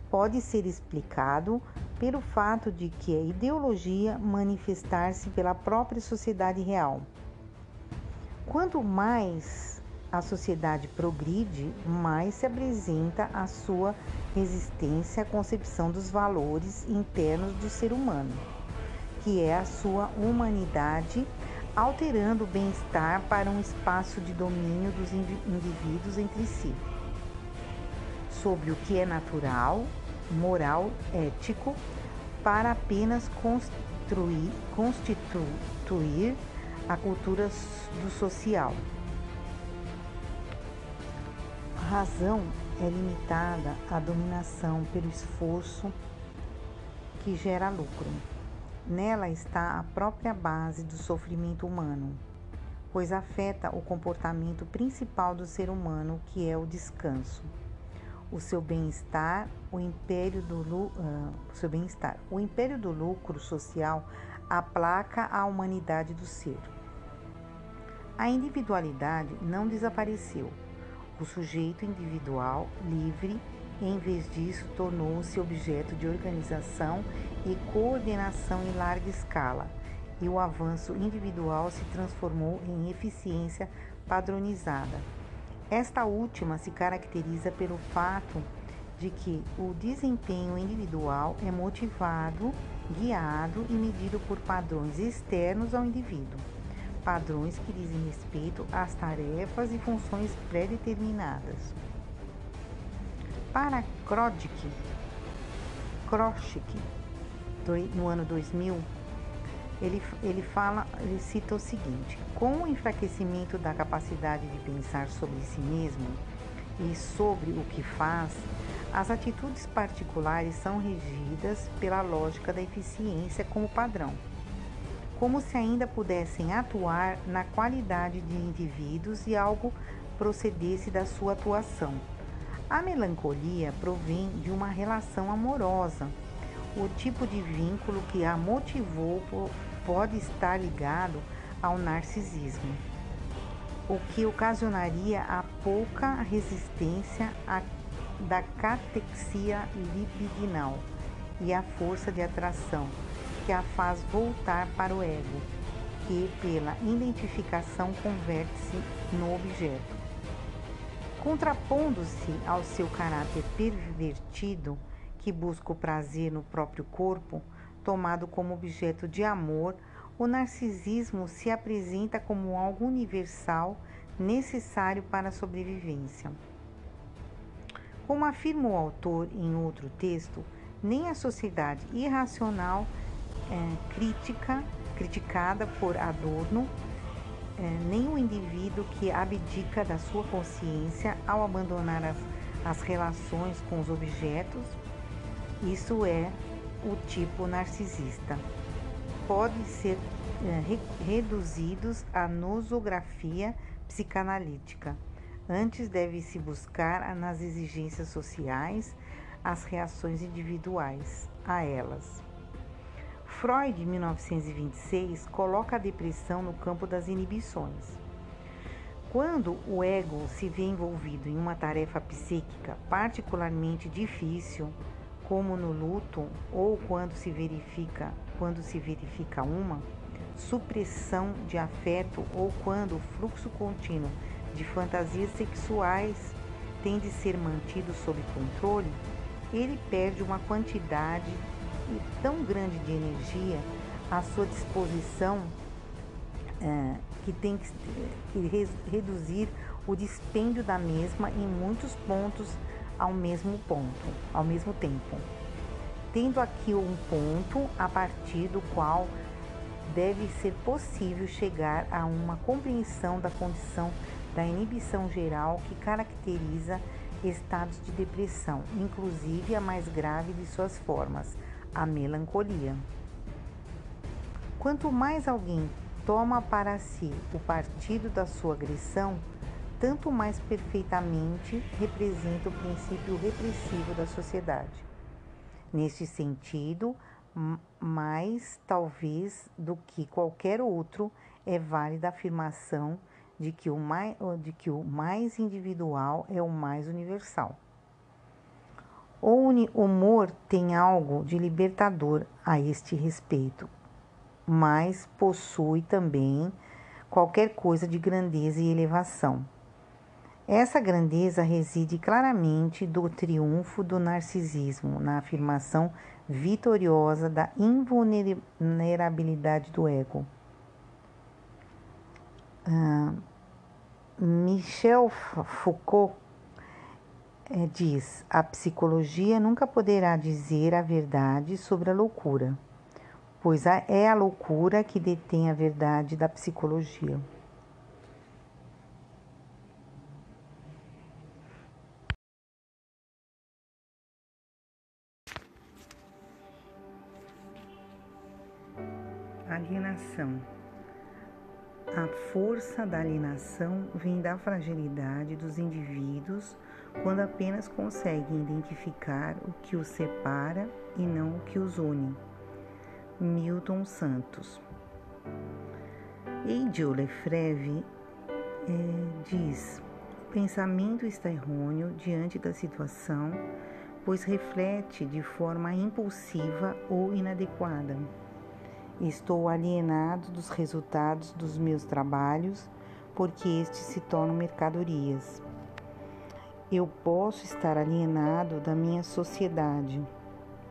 Pode ser explicado pelo fato de que a ideologia manifestar-se pela própria sociedade real. Quanto mais a sociedade progride, mais se apresenta a sua resistência à concepção dos valores internos do ser humano, que é a sua humanidade alterando o bem-estar para um espaço de domínio dos indivíduos entre si, sobre o que é natural, moral, ético, para apenas construir, constituir a cultura do social. A razão é limitada à dominação pelo esforço que gera lucro. Nela está a própria base do sofrimento humano, pois afeta o comportamento principal do ser humano, que é o descanso. O seu bem-estar, o império do uh, seu bem-estar. O império do lucro social aplaca a humanidade do ser. A individualidade não desapareceu. o sujeito individual livre em vez disso, tornou-se objeto de organização e coordenação em larga escala, e o avanço individual se transformou em eficiência padronizada. Esta última se caracteriza pelo fato de que o desempenho individual é motivado, guiado e medido por padrões externos ao indivíduo, padrões que dizem respeito às tarefas e funções pré-determinadas. Para Krodik, Kroschik, no ano 2000, ele, ele fala, ele cita o seguinte: com o enfraquecimento da capacidade de pensar sobre si mesmo e sobre o que faz, as atitudes particulares são regidas pela lógica da eficiência como padrão, como se ainda pudessem atuar na qualidade de indivíduos e algo procedesse da sua atuação a melancolia provém de uma relação amorosa. O tipo de vínculo que a motivou pode estar ligado ao narcisismo, o que ocasionaria a pouca resistência a, da catexia libidinal e a força de atração que a faz voltar para o ego, que pela identificação converte-se no objeto. Contrapondo-se ao seu caráter pervertido, que busca o prazer no próprio corpo, tomado como objeto de amor, o narcisismo se apresenta como algo universal necessário para a sobrevivência. Como afirma o autor em outro texto, nem a sociedade irracional é, crítica, criticada por Adorno é, o indivíduo que abdica da sua consciência ao abandonar as, as relações com os objetos, isso é o tipo narcisista. Pode ser é, re, reduzidos à nosografia psicanalítica. Antes deve-se buscar nas exigências sociais as reações individuais a elas. Freud, em 1926, coloca a depressão no campo das inibições. Quando o ego se vê envolvido em uma tarefa psíquica particularmente difícil, como no luto ou quando se verifica, quando se verifica uma supressão de afeto ou quando o fluxo contínuo de fantasias sexuais tem de ser mantido sob controle, ele perde uma quantidade tão grande de energia à sua disposição é, que tem que, que reduzir o dispêndio da mesma em muitos pontos ao mesmo ponto, ao mesmo tempo. Tendo aqui um ponto a partir do qual deve ser possível chegar a uma compreensão da condição da inibição geral que caracteriza estados de depressão, inclusive a mais grave de suas formas, a melancolia. Quanto mais alguém toma para si o partido da sua agressão, tanto mais perfeitamente representa o princípio repressivo da sociedade. Neste sentido, mais talvez do que qualquer outro, é válida a afirmação de que o mais, de que o mais individual é o mais universal. O humor tem algo de libertador a este respeito, mas possui também qualquer coisa de grandeza e elevação. Essa grandeza reside claramente do triunfo do narcisismo na afirmação vitoriosa da invulnerabilidade do ego. Uh, Michel Foucault é, diz: a psicologia nunca poderá dizer a verdade sobre a loucura, pois é a loucura que detém a verdade da psicologia. Alienação. A força da alienação vem da fragilidade dos indivíduos quando apenas conseguem identificar o que os separa e não o que os une. Milton Santos. Eidio Lefreve é, diz: pensamento está errôneo diante da situação, pois reflete de forma impulsiva ou inadequada. Estou alienado dos resultados dos meus trabalhos, porque estes se tornam mercadorias. Eu posso estar alienado da minha sociedade,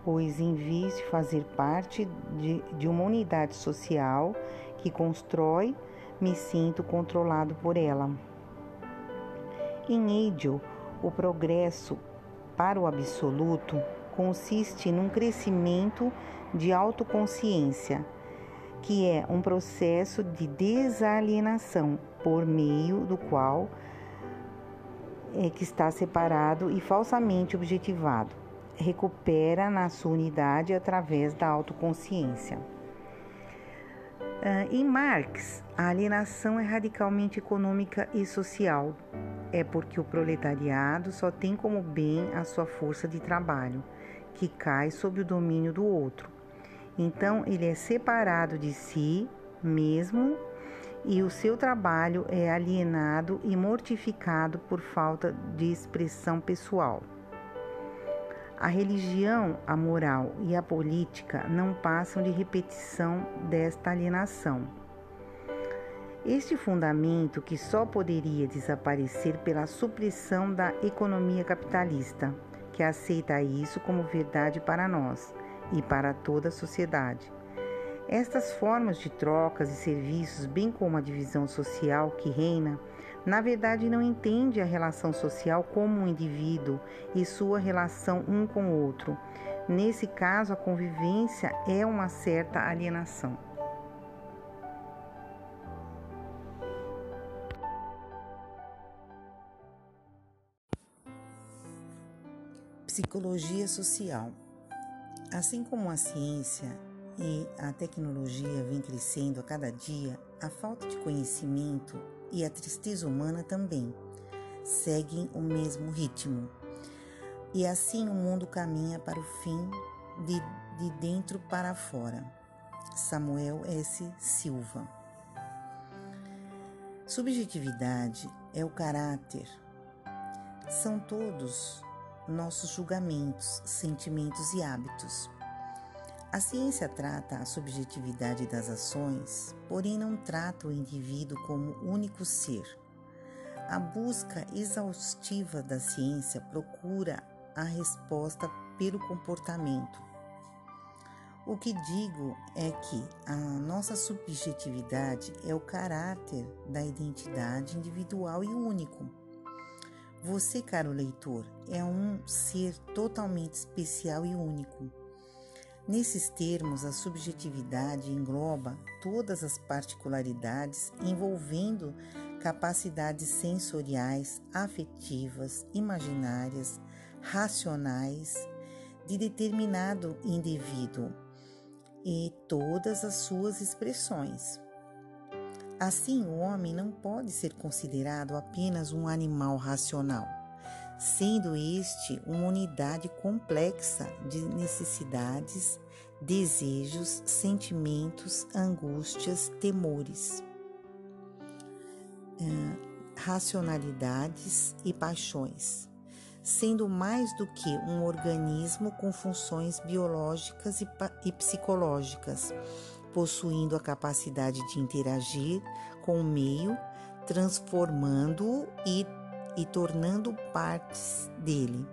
pois em vez de fazer parte de, de uma unidade social que constrói, me sinto controlado por ela. Em Hegel, o progresso para o absoluto consiste num crescimento de autoconsciência, que é um processo de desalienação por meio do qual é que está separado e falsamente objetivado. Recupera na sua unidade através da autoconsciência. Uh, em Marx, a alienação é radicalmente econômica e social. É porque o proletariado só tem como bem a sua força de trabalho, que cai sob o domínio do outro. Então, ele é separado de si mesmo e o seu trabalho é alienado e mortificado por falta de expressão pessoal. A religião, a moral e a política não passam de repetição desta alienação. Este fundamento que só poderia desaparecer pela supressão da economia capitalista, que aceita isso como verdade para nós e para toda a sociedade. Estas formas de trocas e serviços, bem como a divisão social que reina, na verdade não entende a relação social como um indivíduo e sua relação um com o outro. Nesse caso, a convivência é uma certa alienação. Psicologia social. Assim como a ciência e a tecnologia vem crescendo a cada dia, a falta de conhecimento e a tristeza humana também seguem o mesmo ritmo. E assim o mundo caminha para o fim de, de dentro para fora. Samuel S. Silva. Subjetividade é o caráter. São todos nossos julgamentos, sentimentos e hábitos. A ciência trata a subjetividade das ações, porém não trata o indivíduo como único ser. A busca exaustiva da ciência procura a resposta pelo comportamento. O que digo é que a nossa subjetividade é o caráter da identidade individual e único. Você, caro leitor, é um ser totalmente especial e único. Nesses termos, a subjetividade engloba todas as particularidades envolvendo capacidades sensoriais, afetivas, imaginárias, racionais de determinado indivíduo e todas as suas expressões. Assim, o homem não pode ser considerado apenas um animal racional sendo este uma unidade complexa de necessidades, desejos, sentimentos, angústias, temores, eh, racionalidades e paixões, sendo mais do que um organismo com funções biológicas e psicológicas, possuindo a capacidade de interagir com o meio, transformando-o e e tornando partes dele.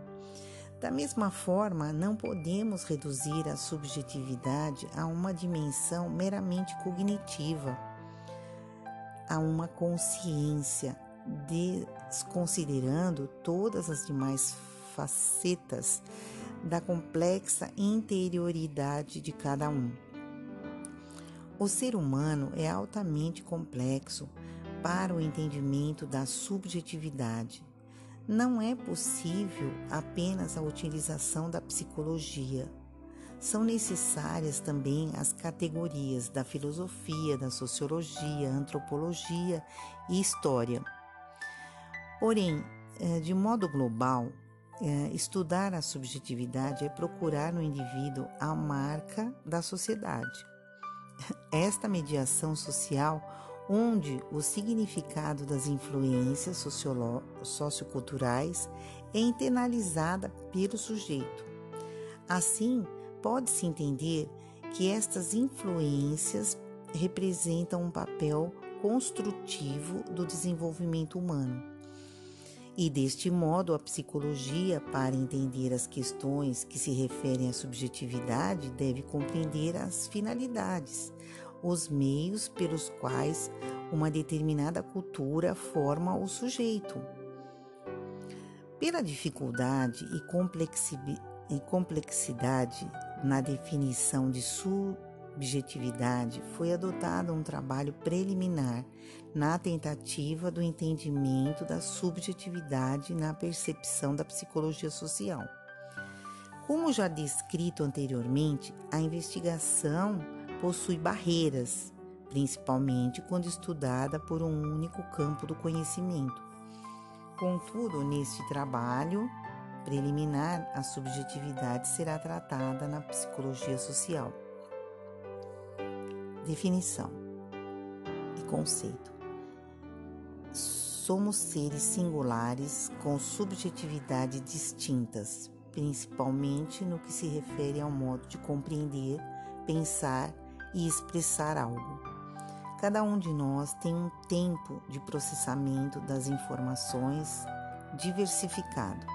Da mesma forma, não podemos reduzir a subjetividade a uma dimensão meramente cognitiva, a uma consciência, desconsiderando todas as demais facetas da complexa interioridade de cada um. O ser humano é altamente complexo para o entendimento da subjetividade. Não é possível apenas a utilização da psicologia. São necessárias também as categorias da filosofia, da sociologia, antropologia e história. Porém, eh, de modo global, eh, estudar a subjetividade é procurar no indivíduo a marca da sociedade. Esta mediação social onde o significado das influências socioculturais é internalizada pelo sujeito. Assim, pode-se entender que estas influências representam um papel construtivo do desenvolvimento humano. E deste modo, a psicologia, para entender as questões que se referem à subjetividade, deve compreender as finalidades, os meios pelos quais uma determinada cultura forma o sujeito. Pela dificuldade e complexidade na definição de subjetividade, foi adotado um trabalho preliminar na tentativa do entendimento da subjetividade na percepção da psicologia social. Como já descrito anteriormente, a investigação possui barreiras, principalmente quando estudada por um único campo do conhecimento. Contudo, neste trabalho preliminar, a subjetividade será tratada na psicologia social. Definição e conceito. Somos seres singulares com subjetividades distintas, principalmente no que se refere ao modo de compreender, pensar e expressar algo. Cada um de nós tem um tempo de processamento das informações diversificado,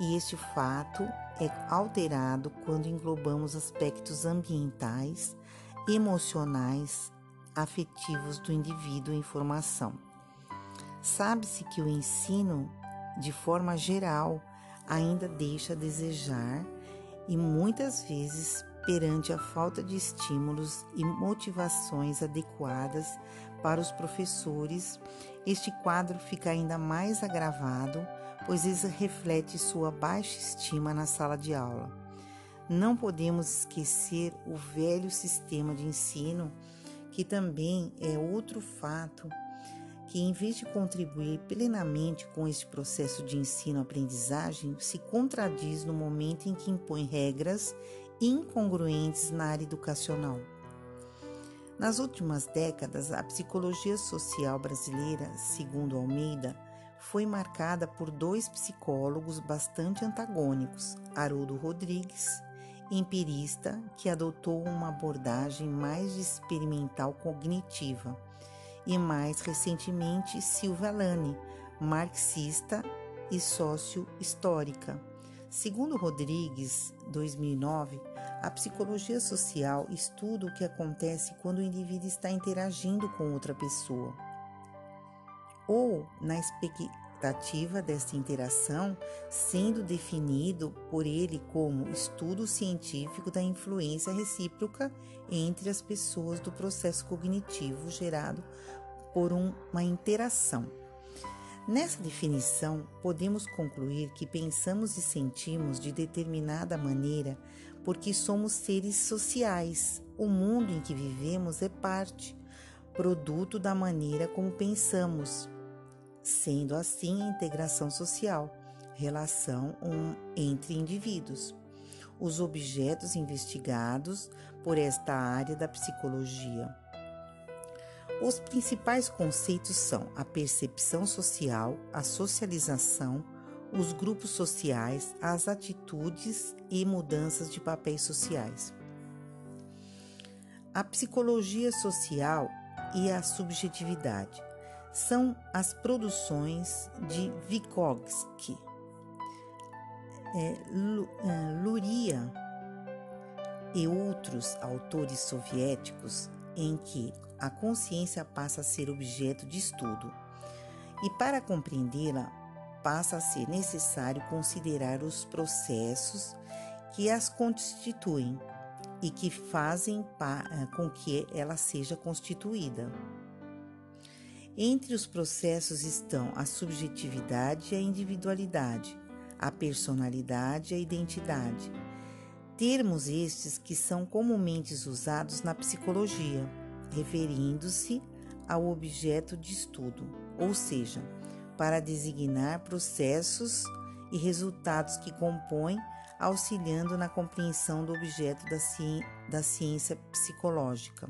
e este fato é alterado quando englobamos aspectos ambientais, emocionais, afetivos do indivíduo em formação. Sabe-se que o ensino, de forma geral, ainda deixa a desejar e muitas vezes perante a falta de estímulos e motivações adequadas para os professores, este quadro fica ainda mais agravado, pois isso reflete sua baixa estima na sala de aula. Não podemos esquecer o velho sistema de ensino, que também é outro fato que, em vez de contribuir plenamente com este processo de ensino-aprendizagem, se contradiz no momento em que impõe regras incongruentes na área educacional. Nas últimas décadas, a psicologia social brasileira, segundo Almeida, foi marcada por dois psicólogos bastante antagônicos: Haroldo Rodrigues, empirista, que adotou uma abordagem mais experimental cognitiva, e mais recentemente Silvia Lane, marxista e sócio-histórica Segundo Rodrigues, 2009, a psicologia social estuda o que acontece quando o indivíduo está interagindo com outra pessoa. Ou na expectativa desta interação, sendo definido por ele como estudo científico da influência recíproca entre as pessoas do processo cognitivo gerado por uma interação. Nessa definição, podemos concluir que pensamos e sentimos de determinada maneira porque somos seres sociais. O mundo em que vivemos é parte, produto da maneira como pensamos, sendo assim a integração social, relação entre indivíduos. Os objetos investigados por esta área da psicologia os principais conceitos são a percepção social, a socialização, os grupos sociais, as atitudes e mudanças de papéis sociais. A psicologia social e a subjetividade são as produções de Vygotsky, é, é, Luria e outros autores soviéticos em que a consciência passa a ser objeto de estudo. E para compreendê-la, passa a ser necessário considerar os processos que as constituem e que fazem eh, com que ela seja constituída. Entre os processos estão a subjetividade e a individualidade, a personalidade e a identidade. Termos estes que são comumente usados na psicologia referindo-se ao objeto de estudo, ou seja, para designar processos e resultados que compõem, auxiliando na compreensão do objeto da, ci da ciência psicológica.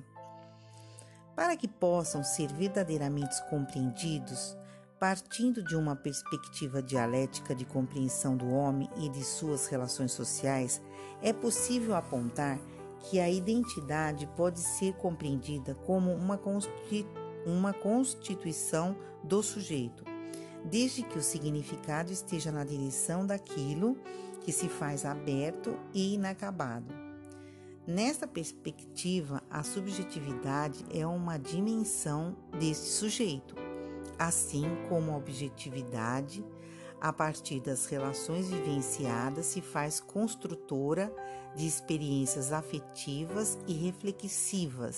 Para que possam ser verdadeiramente compreendidos, partindo de uma perspectiva dialética de compreensão do homem e de suas relações sociais, é possível apontar que a identidade pode ser compreendida como uma, uma constituição do sujeito, desde que o significado esteja na direção daquilo que se faz aberto e inacabado. Nesta perspectiva, a subjetividade é uma dimensão deste sujeito, assim como a objetividade, a partir das relações vivenciadas, se faz construtora de experiências afetivas e reflexivas,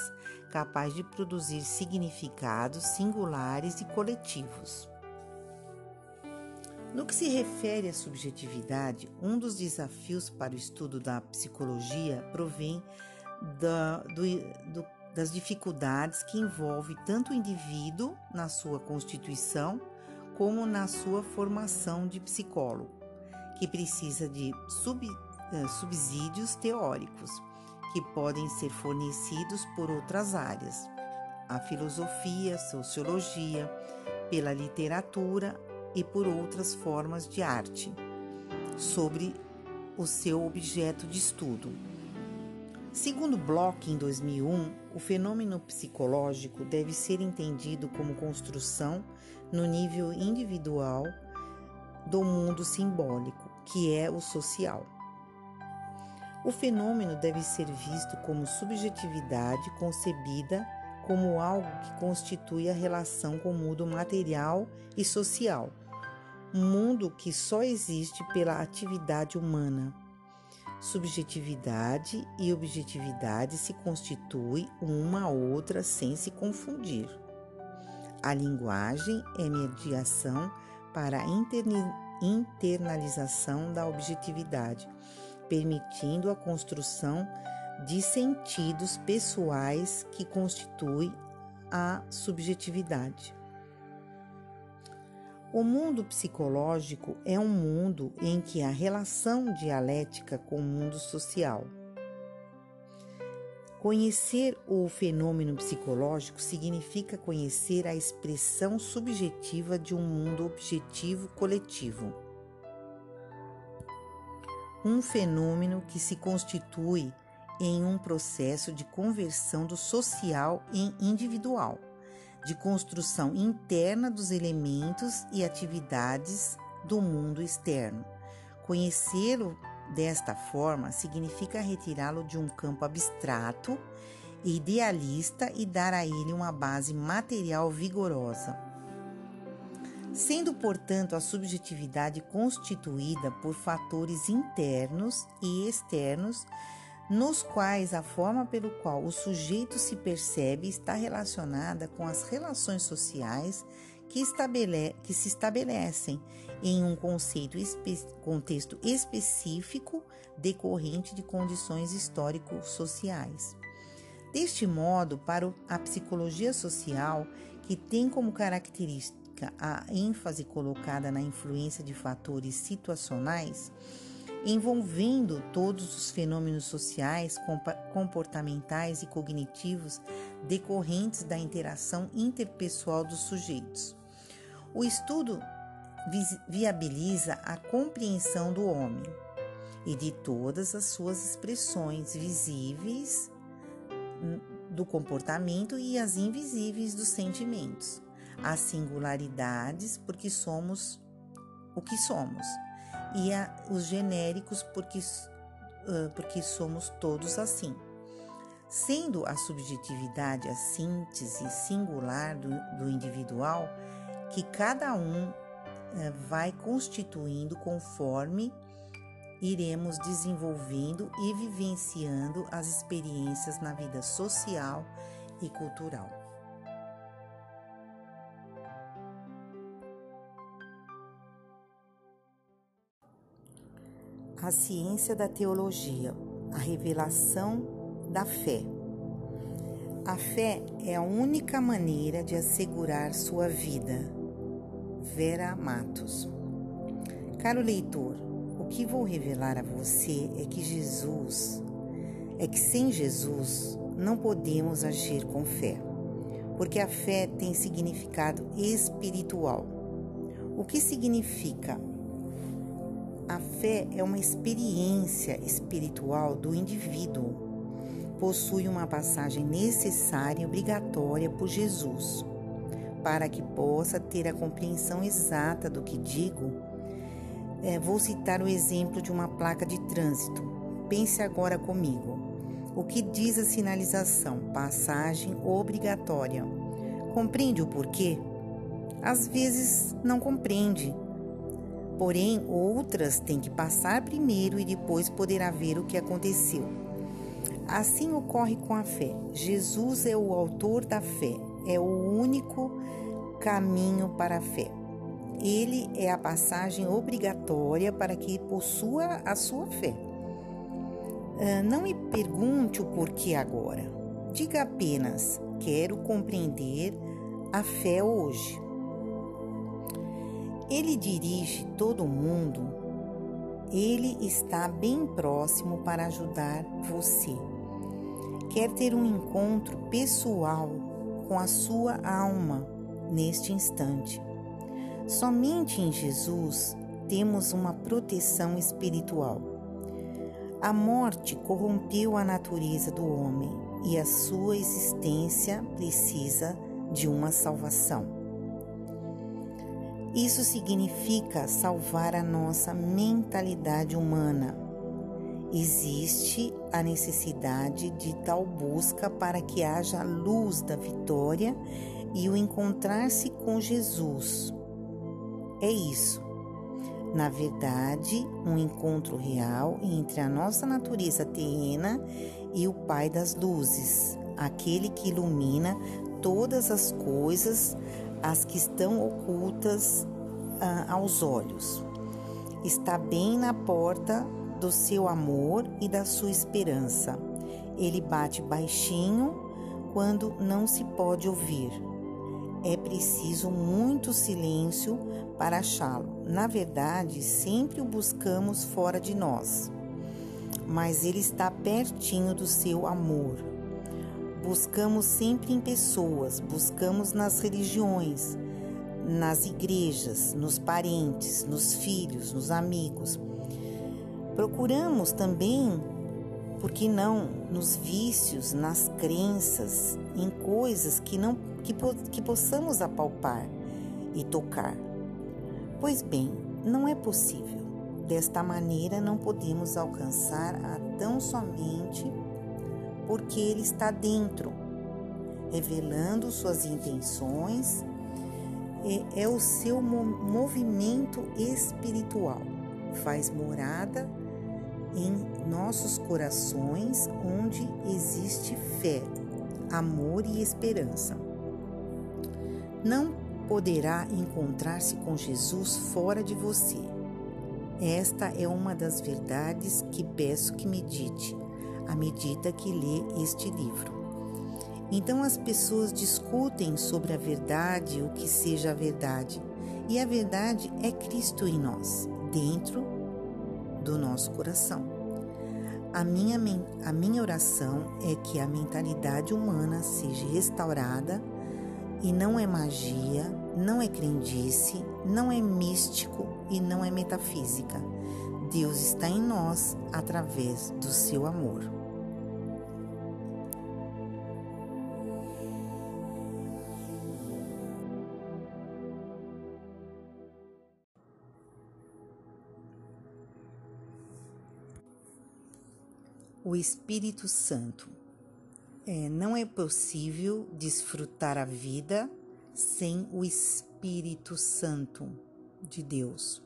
capaz de produzir significados singulares e coletivos. No que se refere à subjetividade, um dos desafios para o estudo da psicologia provém da, do, do, das dificuldades que envolve tanto o indivíduo na sua constituição como na sua formação de psicólogo, que precisa de sub, eh, subsídios teóricos que podem ser fornecidos por outras áreas, a filosofia, sociologia, pela literatura e por outras formas de arte, sobre o seu objeto de estudo. Segundo Bloch, em 2001, o fenômeno psicológico deve ser entendido como construção no nível individual do mundo simbólico, que é o social. O fenômeno deve ser visto como subjetividade concebida como algo que constitui a relação com o mundo material e social, um mundo que só existe pela atividade humana. Subjetividade e objetividade se constituem uma a outra sem se confundir. A linguagem é mediação para a internalização da objetividade, permitindo a construção de sentidos pessoais que constituem a subjetividade. O mundo psicológico é um mundo em que a relação dialética com o mundo social. Conhecer o fenômeno psicológico significa conhecer a expressão subjetiva de um mundo objetivo coletivo. Um fenômeno que se constitui em um processo de conversão do social em individual, de construção interna dos elementos e atividades do mundo externo. Conhecê-lo desta forma significa retirá-lo de um campo abstrato e idealista e dar a ele uma base material vigorosa. Sendo, portanto, a subjetividade constituída por fatores internos e externos nos quais a forma pelo qual o sujeito se percebe está relacionada com as relações sociais que, estabele que se estabelecem em um espe contexto específico decorrente de condições histórico-sociais. Deste modo, para a psicologia social, que tem como característica a ênfase colocada na influência de fatores situacionais, envolvendo todos os fenômenos sociais, comportamentais e cognitivos decorrentes da interação interpessoal dos sujeitos. O estudo viabiliza a compreensão do homem e de todas as suas expressões visíveis do comportamento e as invisíveis dos sentimentos, as singularidades porque somos o que somos e a, os genéricos, porque, uh, porque somos todos assim. Sendo a subjetividade a síntese singular do, do individual, que cada um vai constituindo conforme iremos desenvolvendo e vivenciando as experiências na vida social e cultural. A ciência da teologia, a revelação da fé. A fé é a única maneira de assegurar sua vida. Vera Matos. Caro leitor, o que vou revelar a você é que Jesus, é que sem Jesus não podemos agir com fé. porque a fé tem significado espiritual. O que significa? A fé é uma experiência espiritual do indivíduo. Possui uma passagem necessária e obrigatória por Jesus. Para que possa ter a compreensão exata do que digo, é, vou citar o exemplo de uma placa de trânsito. Pense agora comigo. O que diz a sinalização? Passagem obrigatória. Compreende o porquê? Às vezes não compreende. Porém, outras têm que passar primeiro e depois poderá ver o que aconteceu. Assim ocorre com a fé. Jesus é o autor da fé, é o único caminho para a fé. Ele é a passagem obrigatória para que possua a sua fé. Ah, não me pergunte o porquê agora. Diga apenas: quero compreender a fé hoje. Ele dirige todo mundo. Ele está bem próximo para ajudar você. Quer ter um encontro pessoal com a sua alma neste instante. Somente em Jesus temos uma proteção espiritual. A morte corrompeu a natureza do homem e a sua existência precisa de uma salvação. Isso significa salvar a nossa mentalidade humana. Existe a necessidade de tal busca para que haja a luz da vitória e o encontrar-se com Jesus, é isso. Na verdade, um encontro real entre a nossa natureza terrena e o Pai das luzes, aquele que ilumina todas as coisas, as que estão ocultas ah, aos olhos. Está bem na porta do seu amor e da sua esperança. Ele bate baixinho quando não se pode ouvir. É preciso muito silêncio para achá-lo. Na verdade, sempre o buscamos fora de nós, mas ele está pertinho do seu amor. Buscamos sempre em pessoas, buscamos nas religiões, nas igrejas, nos parentes, nos filhos, nos amigos. Procuramos também, por que não, nos vícios, nas crenças, em coisas que não que, que possamos apalpar e tocar. Pois bem, não é possível. Desta maneira não podemos alcançar a tão somente porque Ele está dentro, revelando suas intenções, é, é o seu movimento espiritual. Faz morada em nossos corações onde existe fé, amor e esperança. Não poderá encontrar-se com Jesus fora de você. Esta é uma das verdades que peço que medite à medida que lê este livro. Então as pessoas discutem sobre a verdade, o que seja a verdade, e a verdade é Cristo em nós, dentro do nosso coração. A minha, a minha oração é que a mentalidade humana seja restaurada e não é magia, não é crendice, não é místico e não é metafísica. Deus está em nós através do seu amor. O Espírito Santo é, não é possível desfrutar a vida sem o Espírito Santo de Deus.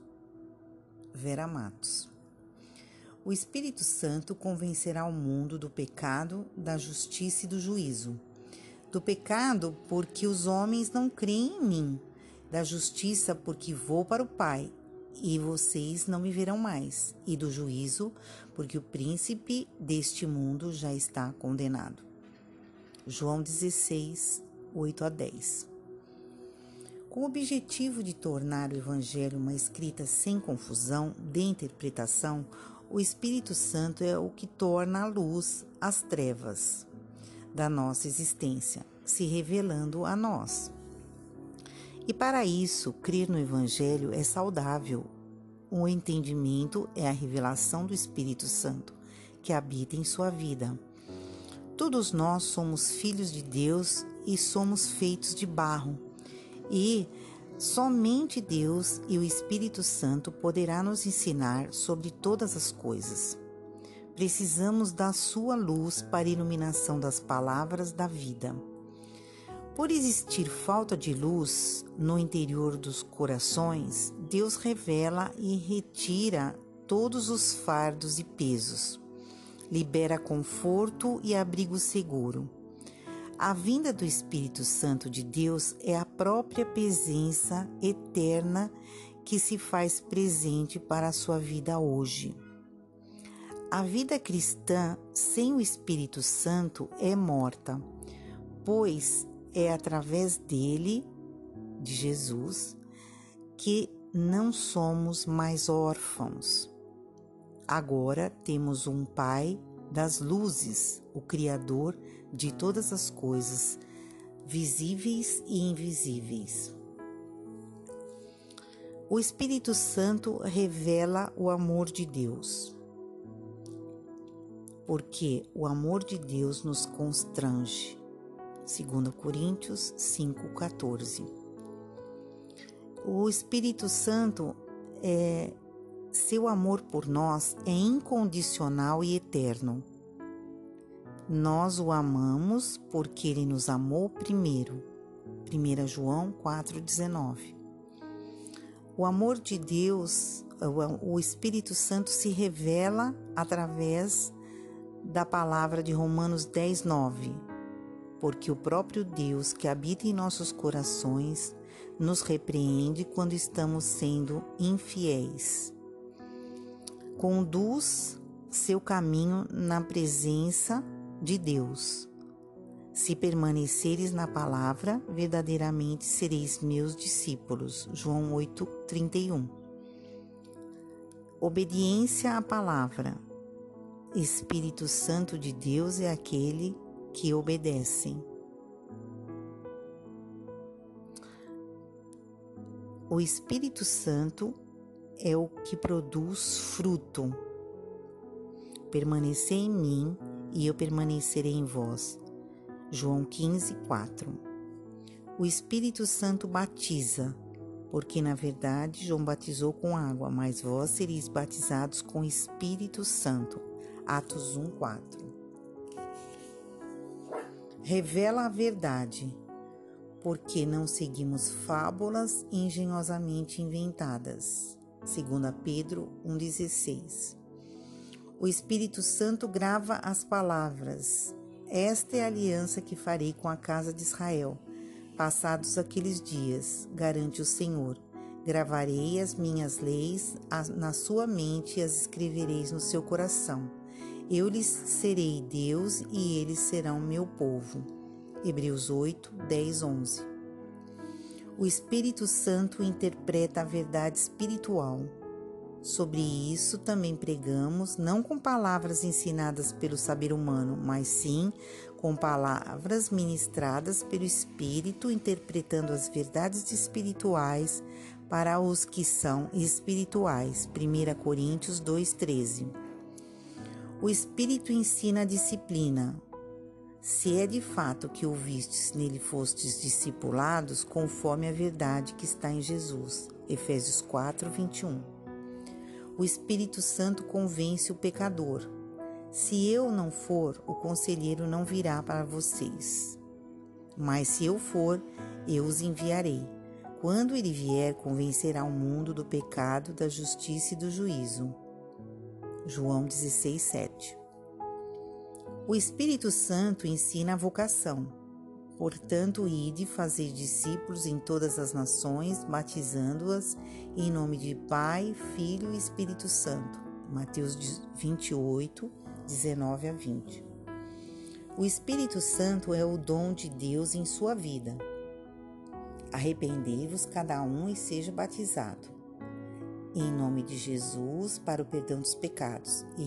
Vera Matos. O Espírito Santo convencerá o mundo do pecado, da justiça e do juízo. Do pecado, porque os homens não creem em mim. Da justiça, porque vou para o Pai e vocês não me verão mais. E do juízo, porque o príncipe deste mundo já está condenado. João 16, 8 a 10. Com o objetivo de tornar o Evangelho uma escrita sem confusão de interpretação, o Espírito Santo é o que torna a luz as trevas da nossa existência. se revelando a nós. E para isso, crer no Evangelho é saudável. O entendimento é a revelação do Espírito Santo que habita em sua vida. Todos nós somos filhos de Deus e somos feitos de barro. E somente Deus e o Espírito Santo poderá nos ensinar sobre todas as coisas. Precisamos da sua luz para a iluminação das palavras da vida. Por existir falta de luz no interior dos corações, Deus revela e retira todos os fardos e pesos. Libera conforto e abrigo seguro. A vinda do Espírito Santo de Deus é a própria presença eterna que se faz presente para a sua vida hoje. A vida cristã sem o Espírito Santo é morta, pois é através dele, de Jesus, que não somos mais órfãos. Agora temos um Pai das luzes, o Criador de todas as coisas, visíveis e invisíveis. O Espírito Santo revela o amor de Deus porque o amor de Deus nos constrange. 2 Coríntios 5,14. O Espírito Santo, é, seu amor por nós é incondicional e eterno. Nós o amamos porque ele nos amou primeiro. 1 João 4,19. O amor de Deus, o Espírito Santo se revela através da palavra de Romanos 10, 9. Porque o próprio Deus que habita em nossos corações nos repreende quando estamos sendo infiéis. Conduz seu caminho na presença de Deus. Se permaneceres na palavra, verdadeiramente sereis meus discípulos. João 8, 31. Obediência à palavra. Espírito Santo de Deus é aquele que obedece. O Espírito Santo é o que produz fruto. Permanecer em mim e eu permanecerei em vós. João 15, 4. O Espírito Santo batiza, porque na verdade João batizou com água, mas vós sereis batizados com Espírito Santo. Atos 1, 4. Revela a verdade, porque não seguimos fábulas engenhosamente inventadas. 2 Pedro 1,16. O Espírito Santo grava as palavras. Esta é a aliança que farei com a casa de Israel. Passados aqueles dias, garante o Senhor, gravarei as minhas leis na sua mente e as escrevereis no seu coração. Eu lhes serei Deus e eles serão meu povo. Hebreus 8, 10, 11. O Espírito Santo interpreta a verdade espiritual. Sobre isso também pregamos, não com palavras ensinadas pelo saber humano, mas sim com palavras ministradas pelo Espírito, interpretando as verdades espirituais para os que são espirituais. 1 Coríntios 2,13 o Espírito ensina a disciplina. Se é de fato que ouvistes nele fostes discipulados, conforme a verdade que está em Jesus. Efésios 4, 21. O Espírito Santo convence o pecador. Se eu não for, o conselheiro não virá para vocês. Mas se eu for, eu os enviarei. Quando ele vier, convencerá o mundo do pecado, da justiça e do juízo. João 16, 7. O Espírito Santo ensina a vocação. Portanto, ide fazer discípulos em todas as nações, batizando-as em nome de Pai, Filho e Espírito Santo. Mateus 28, 19 a 20. O Espírito Santo é o dom de Deus em sua vida. Arrependei-vos cada um e seja batizado em nome de Jesus para o perdão dos pecados e,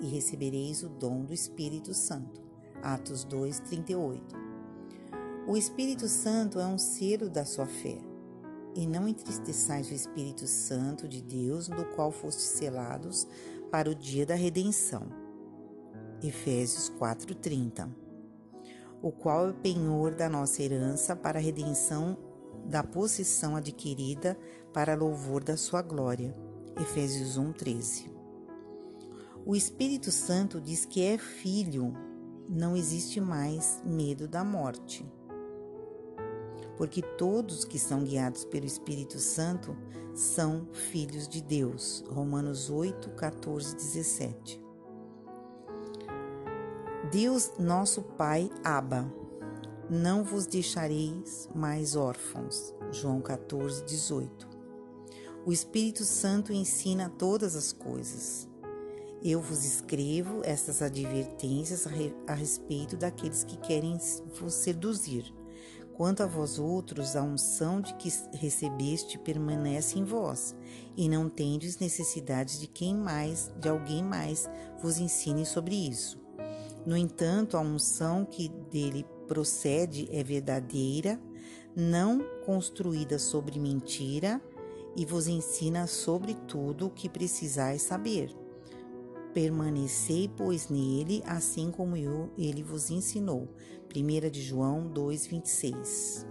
e recebereis o dom do Espírito Santo. Atos 2, 38. O Espírito Santo é um selo da sua fé. E não entristeçais o Espírito Santo de Deus, do qual fostes selados para o dia da redenção. Efésios 4:30. O qual é o penhor da nossa herança para a redenção da possessão adquirida para louvor da sua glória. Efésios 1:13. O Espírito Santo diz que é filho, não existe mais medo da morte. Porque todos que são guiados pelo Espírito Santo são filhos de Deus. Romanos 8, 14, 17. Deus, nosso Pai, Abba, não vos deixareis mais órfãos. João 14, 18. O Espírito Santo ensina todas as coisas. Eu vos escrevo estas advertências a respeito daqueles que querem vos seduzir. Quanto a vós outros, a unção de que recebeste permanece em vós, e não tendes necessidade de quem mais, de alguém mais, vos ensine sobre isso. No entanto, a unção que dele procede é verdadeira, não construída sobre mentira, e vos ensina sobre tudo o que precisais saber. Permanecei, pois, nele, assim como eu, ele vos ensinou. 1 de João 2,26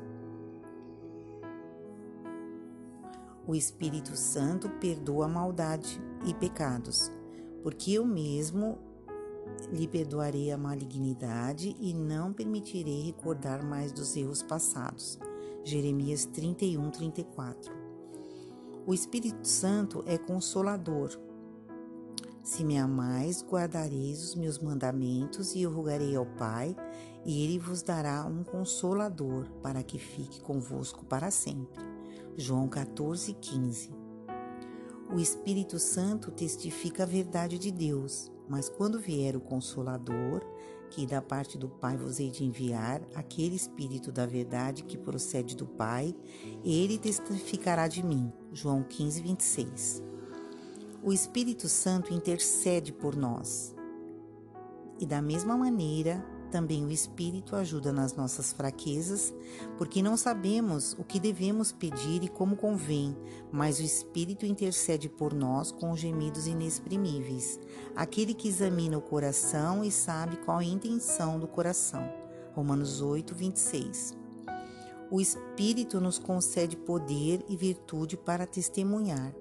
O Espírito Santo perdoa maldade e pecados, porque eu mesmo lhe perdoarei a malignidade e não permitirei recordar mais dos erros passados. Jeremias 31, 34 O Espírito Santo é consolador, se me amais, guardareis os meus mandamentos, e eu rogarei ao Pai, e ele vos dará um consolador, para que fique convosco para sempre. João 14, 15. O Espírito Santo testifica a verdade de Deus, mas quando vier o Consolador, que da parte do Pai vos hei de enviar, aquele Espírito da verdade que procede do Pai, ele testificará de mim. João 15, 26 o Espírito Santo intercede por nós. E da mesma maneira, também o Espírito ajuda nas nossas fraquezas, porque não sabemos o que devemos pedir e como convém, mas o Espírito intercede por nós com gemidos inexprimíveis. Aquele que examina o coração e sabe qual é a intenção do coração. Romanos 8, 26. O Espírito nos concede poder e virtude para testemunhar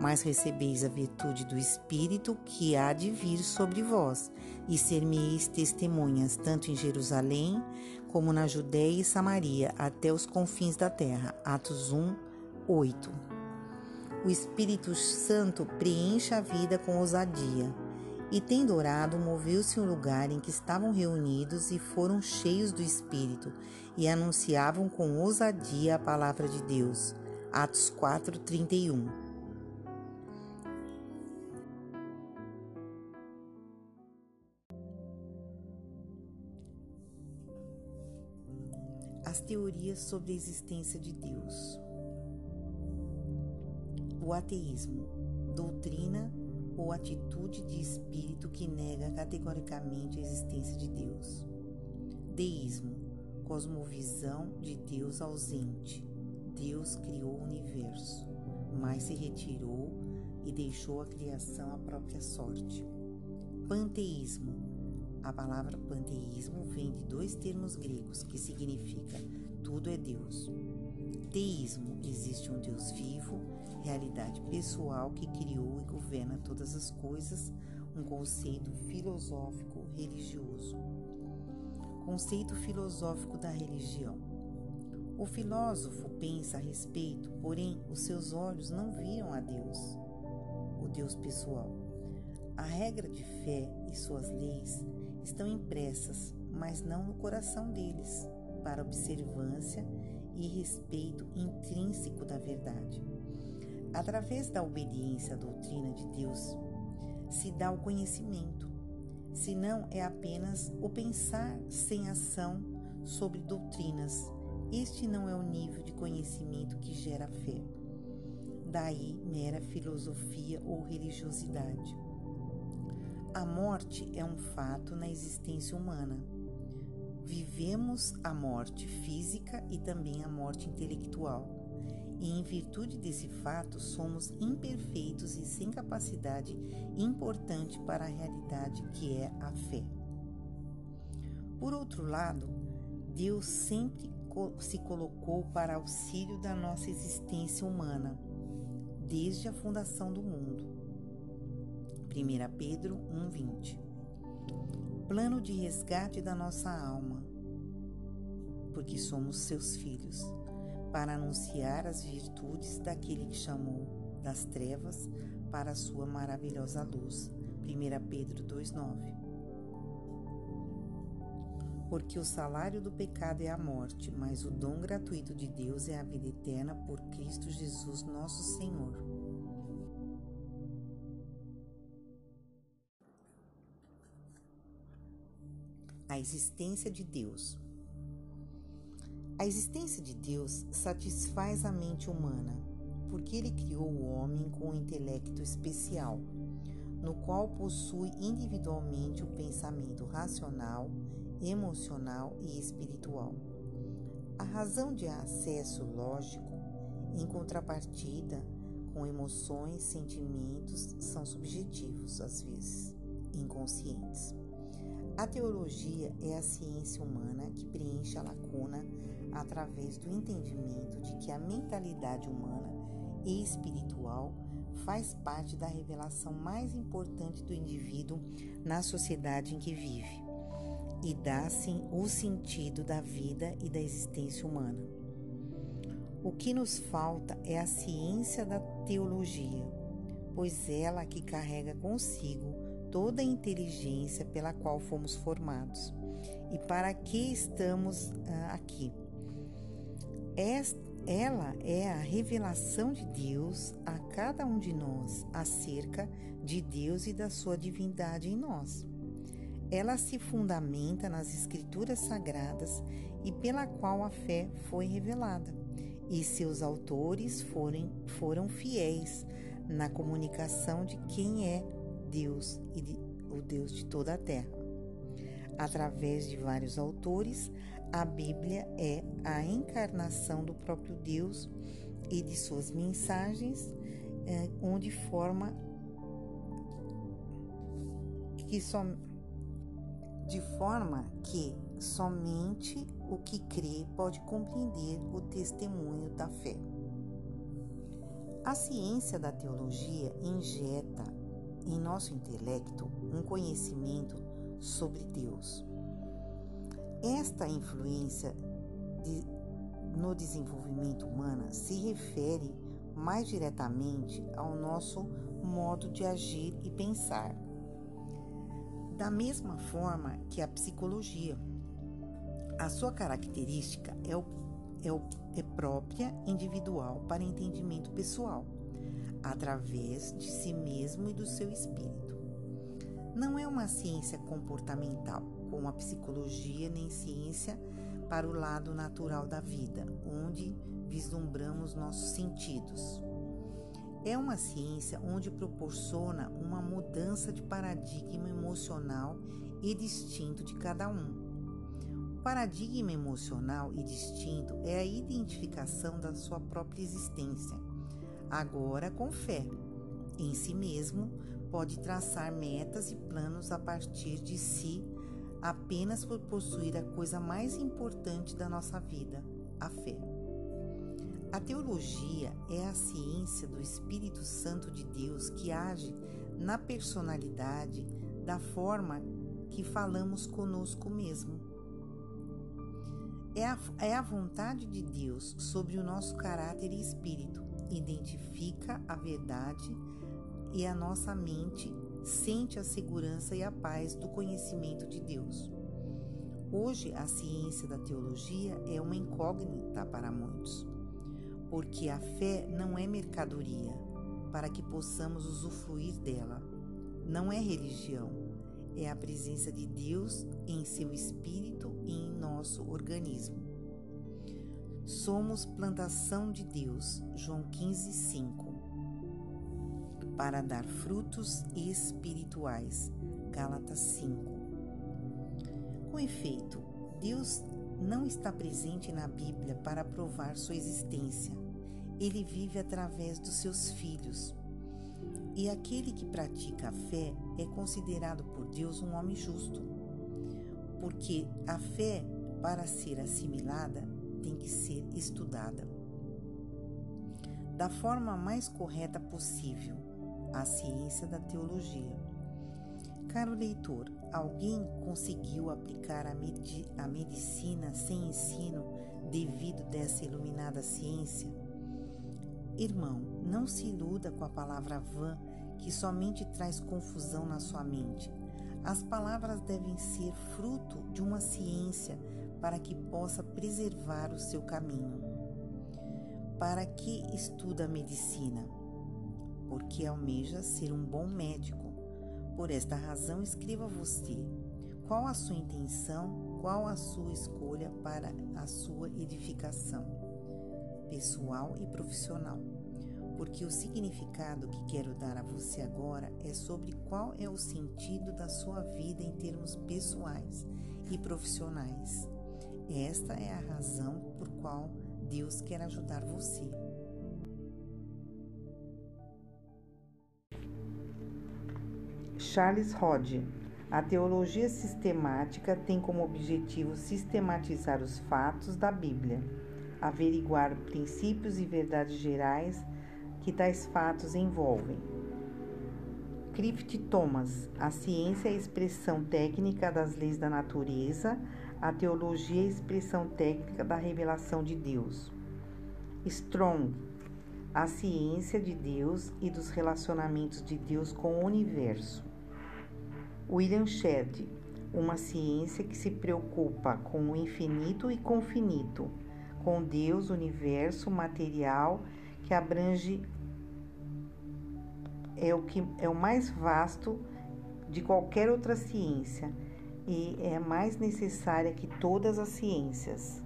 mas recebeis a virtude do Espírito que há de vir sobre vós, e ser-me-eis testemunhas, tanto em Jerusalém, como na Judéia e Samaria, até os confins da terra. Atos 1, 8. O Espírito Santo preenche a vida com ousadia. E tendo orado, moveu-se um lugar em que estavam reunidos e foram cheios do Espírito, e anunciavam com ousadia a palavra de Deus. Atos 4, 31. As teorias sobre a existência de Deus. O ateísmo, doutrina ou atitude de espírito que nega categoricamente a existência de Deus. Deísmo, cosmovisão de Deus ausente. Deus criou o universo, mas se retirou e deixou a criação à própria sorte. Panteísmo, a palavra panteísmo vem de dois termos gregos que significa tudo é Deus. Teísmo existe um Deus vivo, realidade pessoal que criou e governa todas as coisas, um conceito filosófico religioso. Conceito filosófico da religião. O filósofo pensa a respeito, porém os seus olhos não viram a Deus, o Deus pessoal. A regra de fé e suas leis estão impressas, mas não no coração deles, para observância e respeito intrínseco da verdade. Através da obediência à doutrina de Deus, se dá o conhecimento, senão é apenas o pensar sem ação sobre doutrinas. Este não é o nível de conhecimento que gera fé. Daí mera filosofia ou religiosidade. A morte é um fato na existência humana. vivemos a morte física e também a morte intelectual. E em virtude desse fato, somos imperfeitos e sem capacidade importante para a realidade que é a fé. Por outro lado, Deus sempre se colocou para auxílio da nossa existência humana, desde a fundação do mundo. 1 Pedro 1,20 Plano de resgate da nossa alma, porque somos seus filhos, para anunciar as virtudes daquele que chamou das trevas para a sua maravilhosa luz. 1 Pedro 2,9 porque o salário do pecado é a morte, mas o dom gratuito de Deus é a vida eterna por Cristo Jesus, nosso Senhor. A existência de Deus. A existência de Deus satisfaz a mente humana, porque ele criou o homem com um intelecto especial, no qual possui individualmente o pensamento racional emocional e espiritual. A razão de acesso lógico, em contrapartida com emoções, sentimentos, são subjetivos, às vezes, inconscientes. A teologia é a ciência humana que preenche a lacuna através do entendimento de que a mentalidade humana e espiritual faz parte da revelação mais importante do indivíduo na sociedade em que vive e dá-se o sentido da vida e da existência humana. O que nos falta é a ciência da teologia, pois ela que carrega consigo toda a inteligência pela qual fomos formados e para que estamos ah, aqui. Ela é a revelação de Deus a cada um de nós acerca de Deus e da sua divindade em nós. Ela se fundamenta nas Escrituras Sagradas e pela qual a fé foi revelada, e seus autores foram, foram fiéis na comunicação de quem é Deus e de, o Deus de toda a terra. Através de vários autores, a Bíblia é a encarnação do próprio Deus e de suas mensagens, eh, onde forma que só de forma que somente o que crê pode compreender o testemunho da fé. A ciência da teologia injeta em nosso intelecto um conhecimento sobre Deus. Esta influência de, no desenvolvimento humano se refere mais diretamente ao nosso modo de agir e pensar da mesma forma que a psicologia. A sua característica é, o, é, o, é própria, individual, para entendimento pessoal, através de si mesmo e do seu espírito. Não é uma ciência comportamental, como a psicologia, nem ciência para o lado natural da vida, onde vislumbramos nossos sentidos. É uma ciência onde proporciona uma mudança de paradigma emocional e distinto de cada um. O paradigma emocional e distinto é a identificação da sua própria existência, agora com fé. Em si mesmo, pode traçar metas e planos a partir de si apenas por possuir a coisa mais importante da nossa vida, a fé. A teologia é a ciência do Espírito Santo de Deus que age na personalidade da forma que falamos conosco mesmo. É a, é a vontade de Deus sobre o nosso caráter e espírito, identifica a verdade e a nossa mente sente a segurança e a paz do conhecimento de Deus. Hoje, a ciência da teologia é uma incógnita para muitos porque a fé não é mercadoria para que possamos usufruir dela. Não é religião, é a presença de Deus em seu espírito e em nosso organismo. Somos plantação de Deus, João 15, 5, para dar frutos espirituais, Gálatas 5. Com efeito,
Deus não está presente na Bíblia para provar sua existência. Ele vive através dos seus filhos. E aquele que pratica a fé é considerado por Deus um homem justo. Porque a fé, para ser assimilada, tem que ser estudada. Da forma mais correta possível, a ciência da teologia. Caro leitor, alguém conseguiu aplicar a, medi a medicina sem ensino devido dessa iluminada ciência? Irmão, não se iluda com a palavra vã que somente traz confusão na sua mente. As palavras devem ser fruto de uma ciência para que possa preservar o seu caminho. Para que estuda medicina? Porque almeja ser um bom médico por esta razão, escreva você qual a sua intenção, qual a sua escolha para a sua edificação pessoal e profissional. Porque o significado que quero dar a você agora é sobre qual é o sentido da sua vida em termos pessoais e profissionais. Esta é a razão por qual Deus quer ajudar você.
Charles Hodge. A teologia sistemática tem como objetivo sistematizar os fatos da Bíblia, averiguar princípios e verdades gerais que tais fatos envolvem. Clift Thomas. A ciência é a expressão técnica das leis da natureza, a teologia é a expressão técnica da revelação de Deus. Strong. A ciência de Deus e dos relacionamentos de Deus com o universo. William Shedd, uma ciência que se preocupa com o infinito e com o finito, com Deus, universo, material, que abrange é o que é o mais vasto de qualquer outra ciência e é mais necessária que todas as ciências.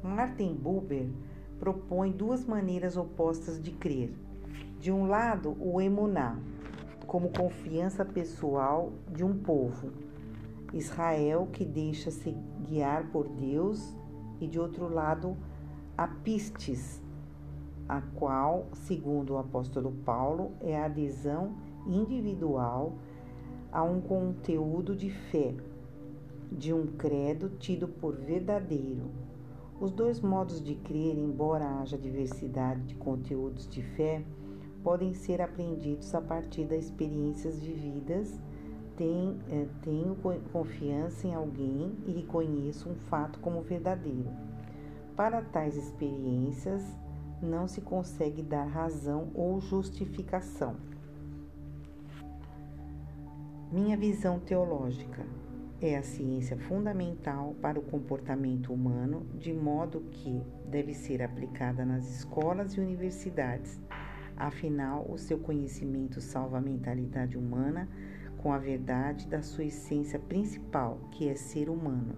Martin Buber propõe duas maneiras opostas de crer. De um lado, o emuná, como confiança pessoal de um povo, Israel que deixa-se guiar por Deus, e de outro lado, a pistes, a qual, segundo o apóstolo Paulo, é a adesão individual a um conteúdo de fé, de um credo tido por verdadeiro. Os dois modos de crer, embora haja diversidade de conteúdos de fé, podem ser aprendidos a partir das experiências vividas. Eh, tenho confiança em alguém e reconheço um fato como verdadeiro. Para tais experiências, não se consegue dar razão ou justificação. Minha visão teológica é a ciência fundamental para o comportamento humano, de modo que deve ser aplicada nas escolas e universidades Afinal, o seu conhecimento salva a mentalidade humana com a verdade da sua essência principal, que é ser humano.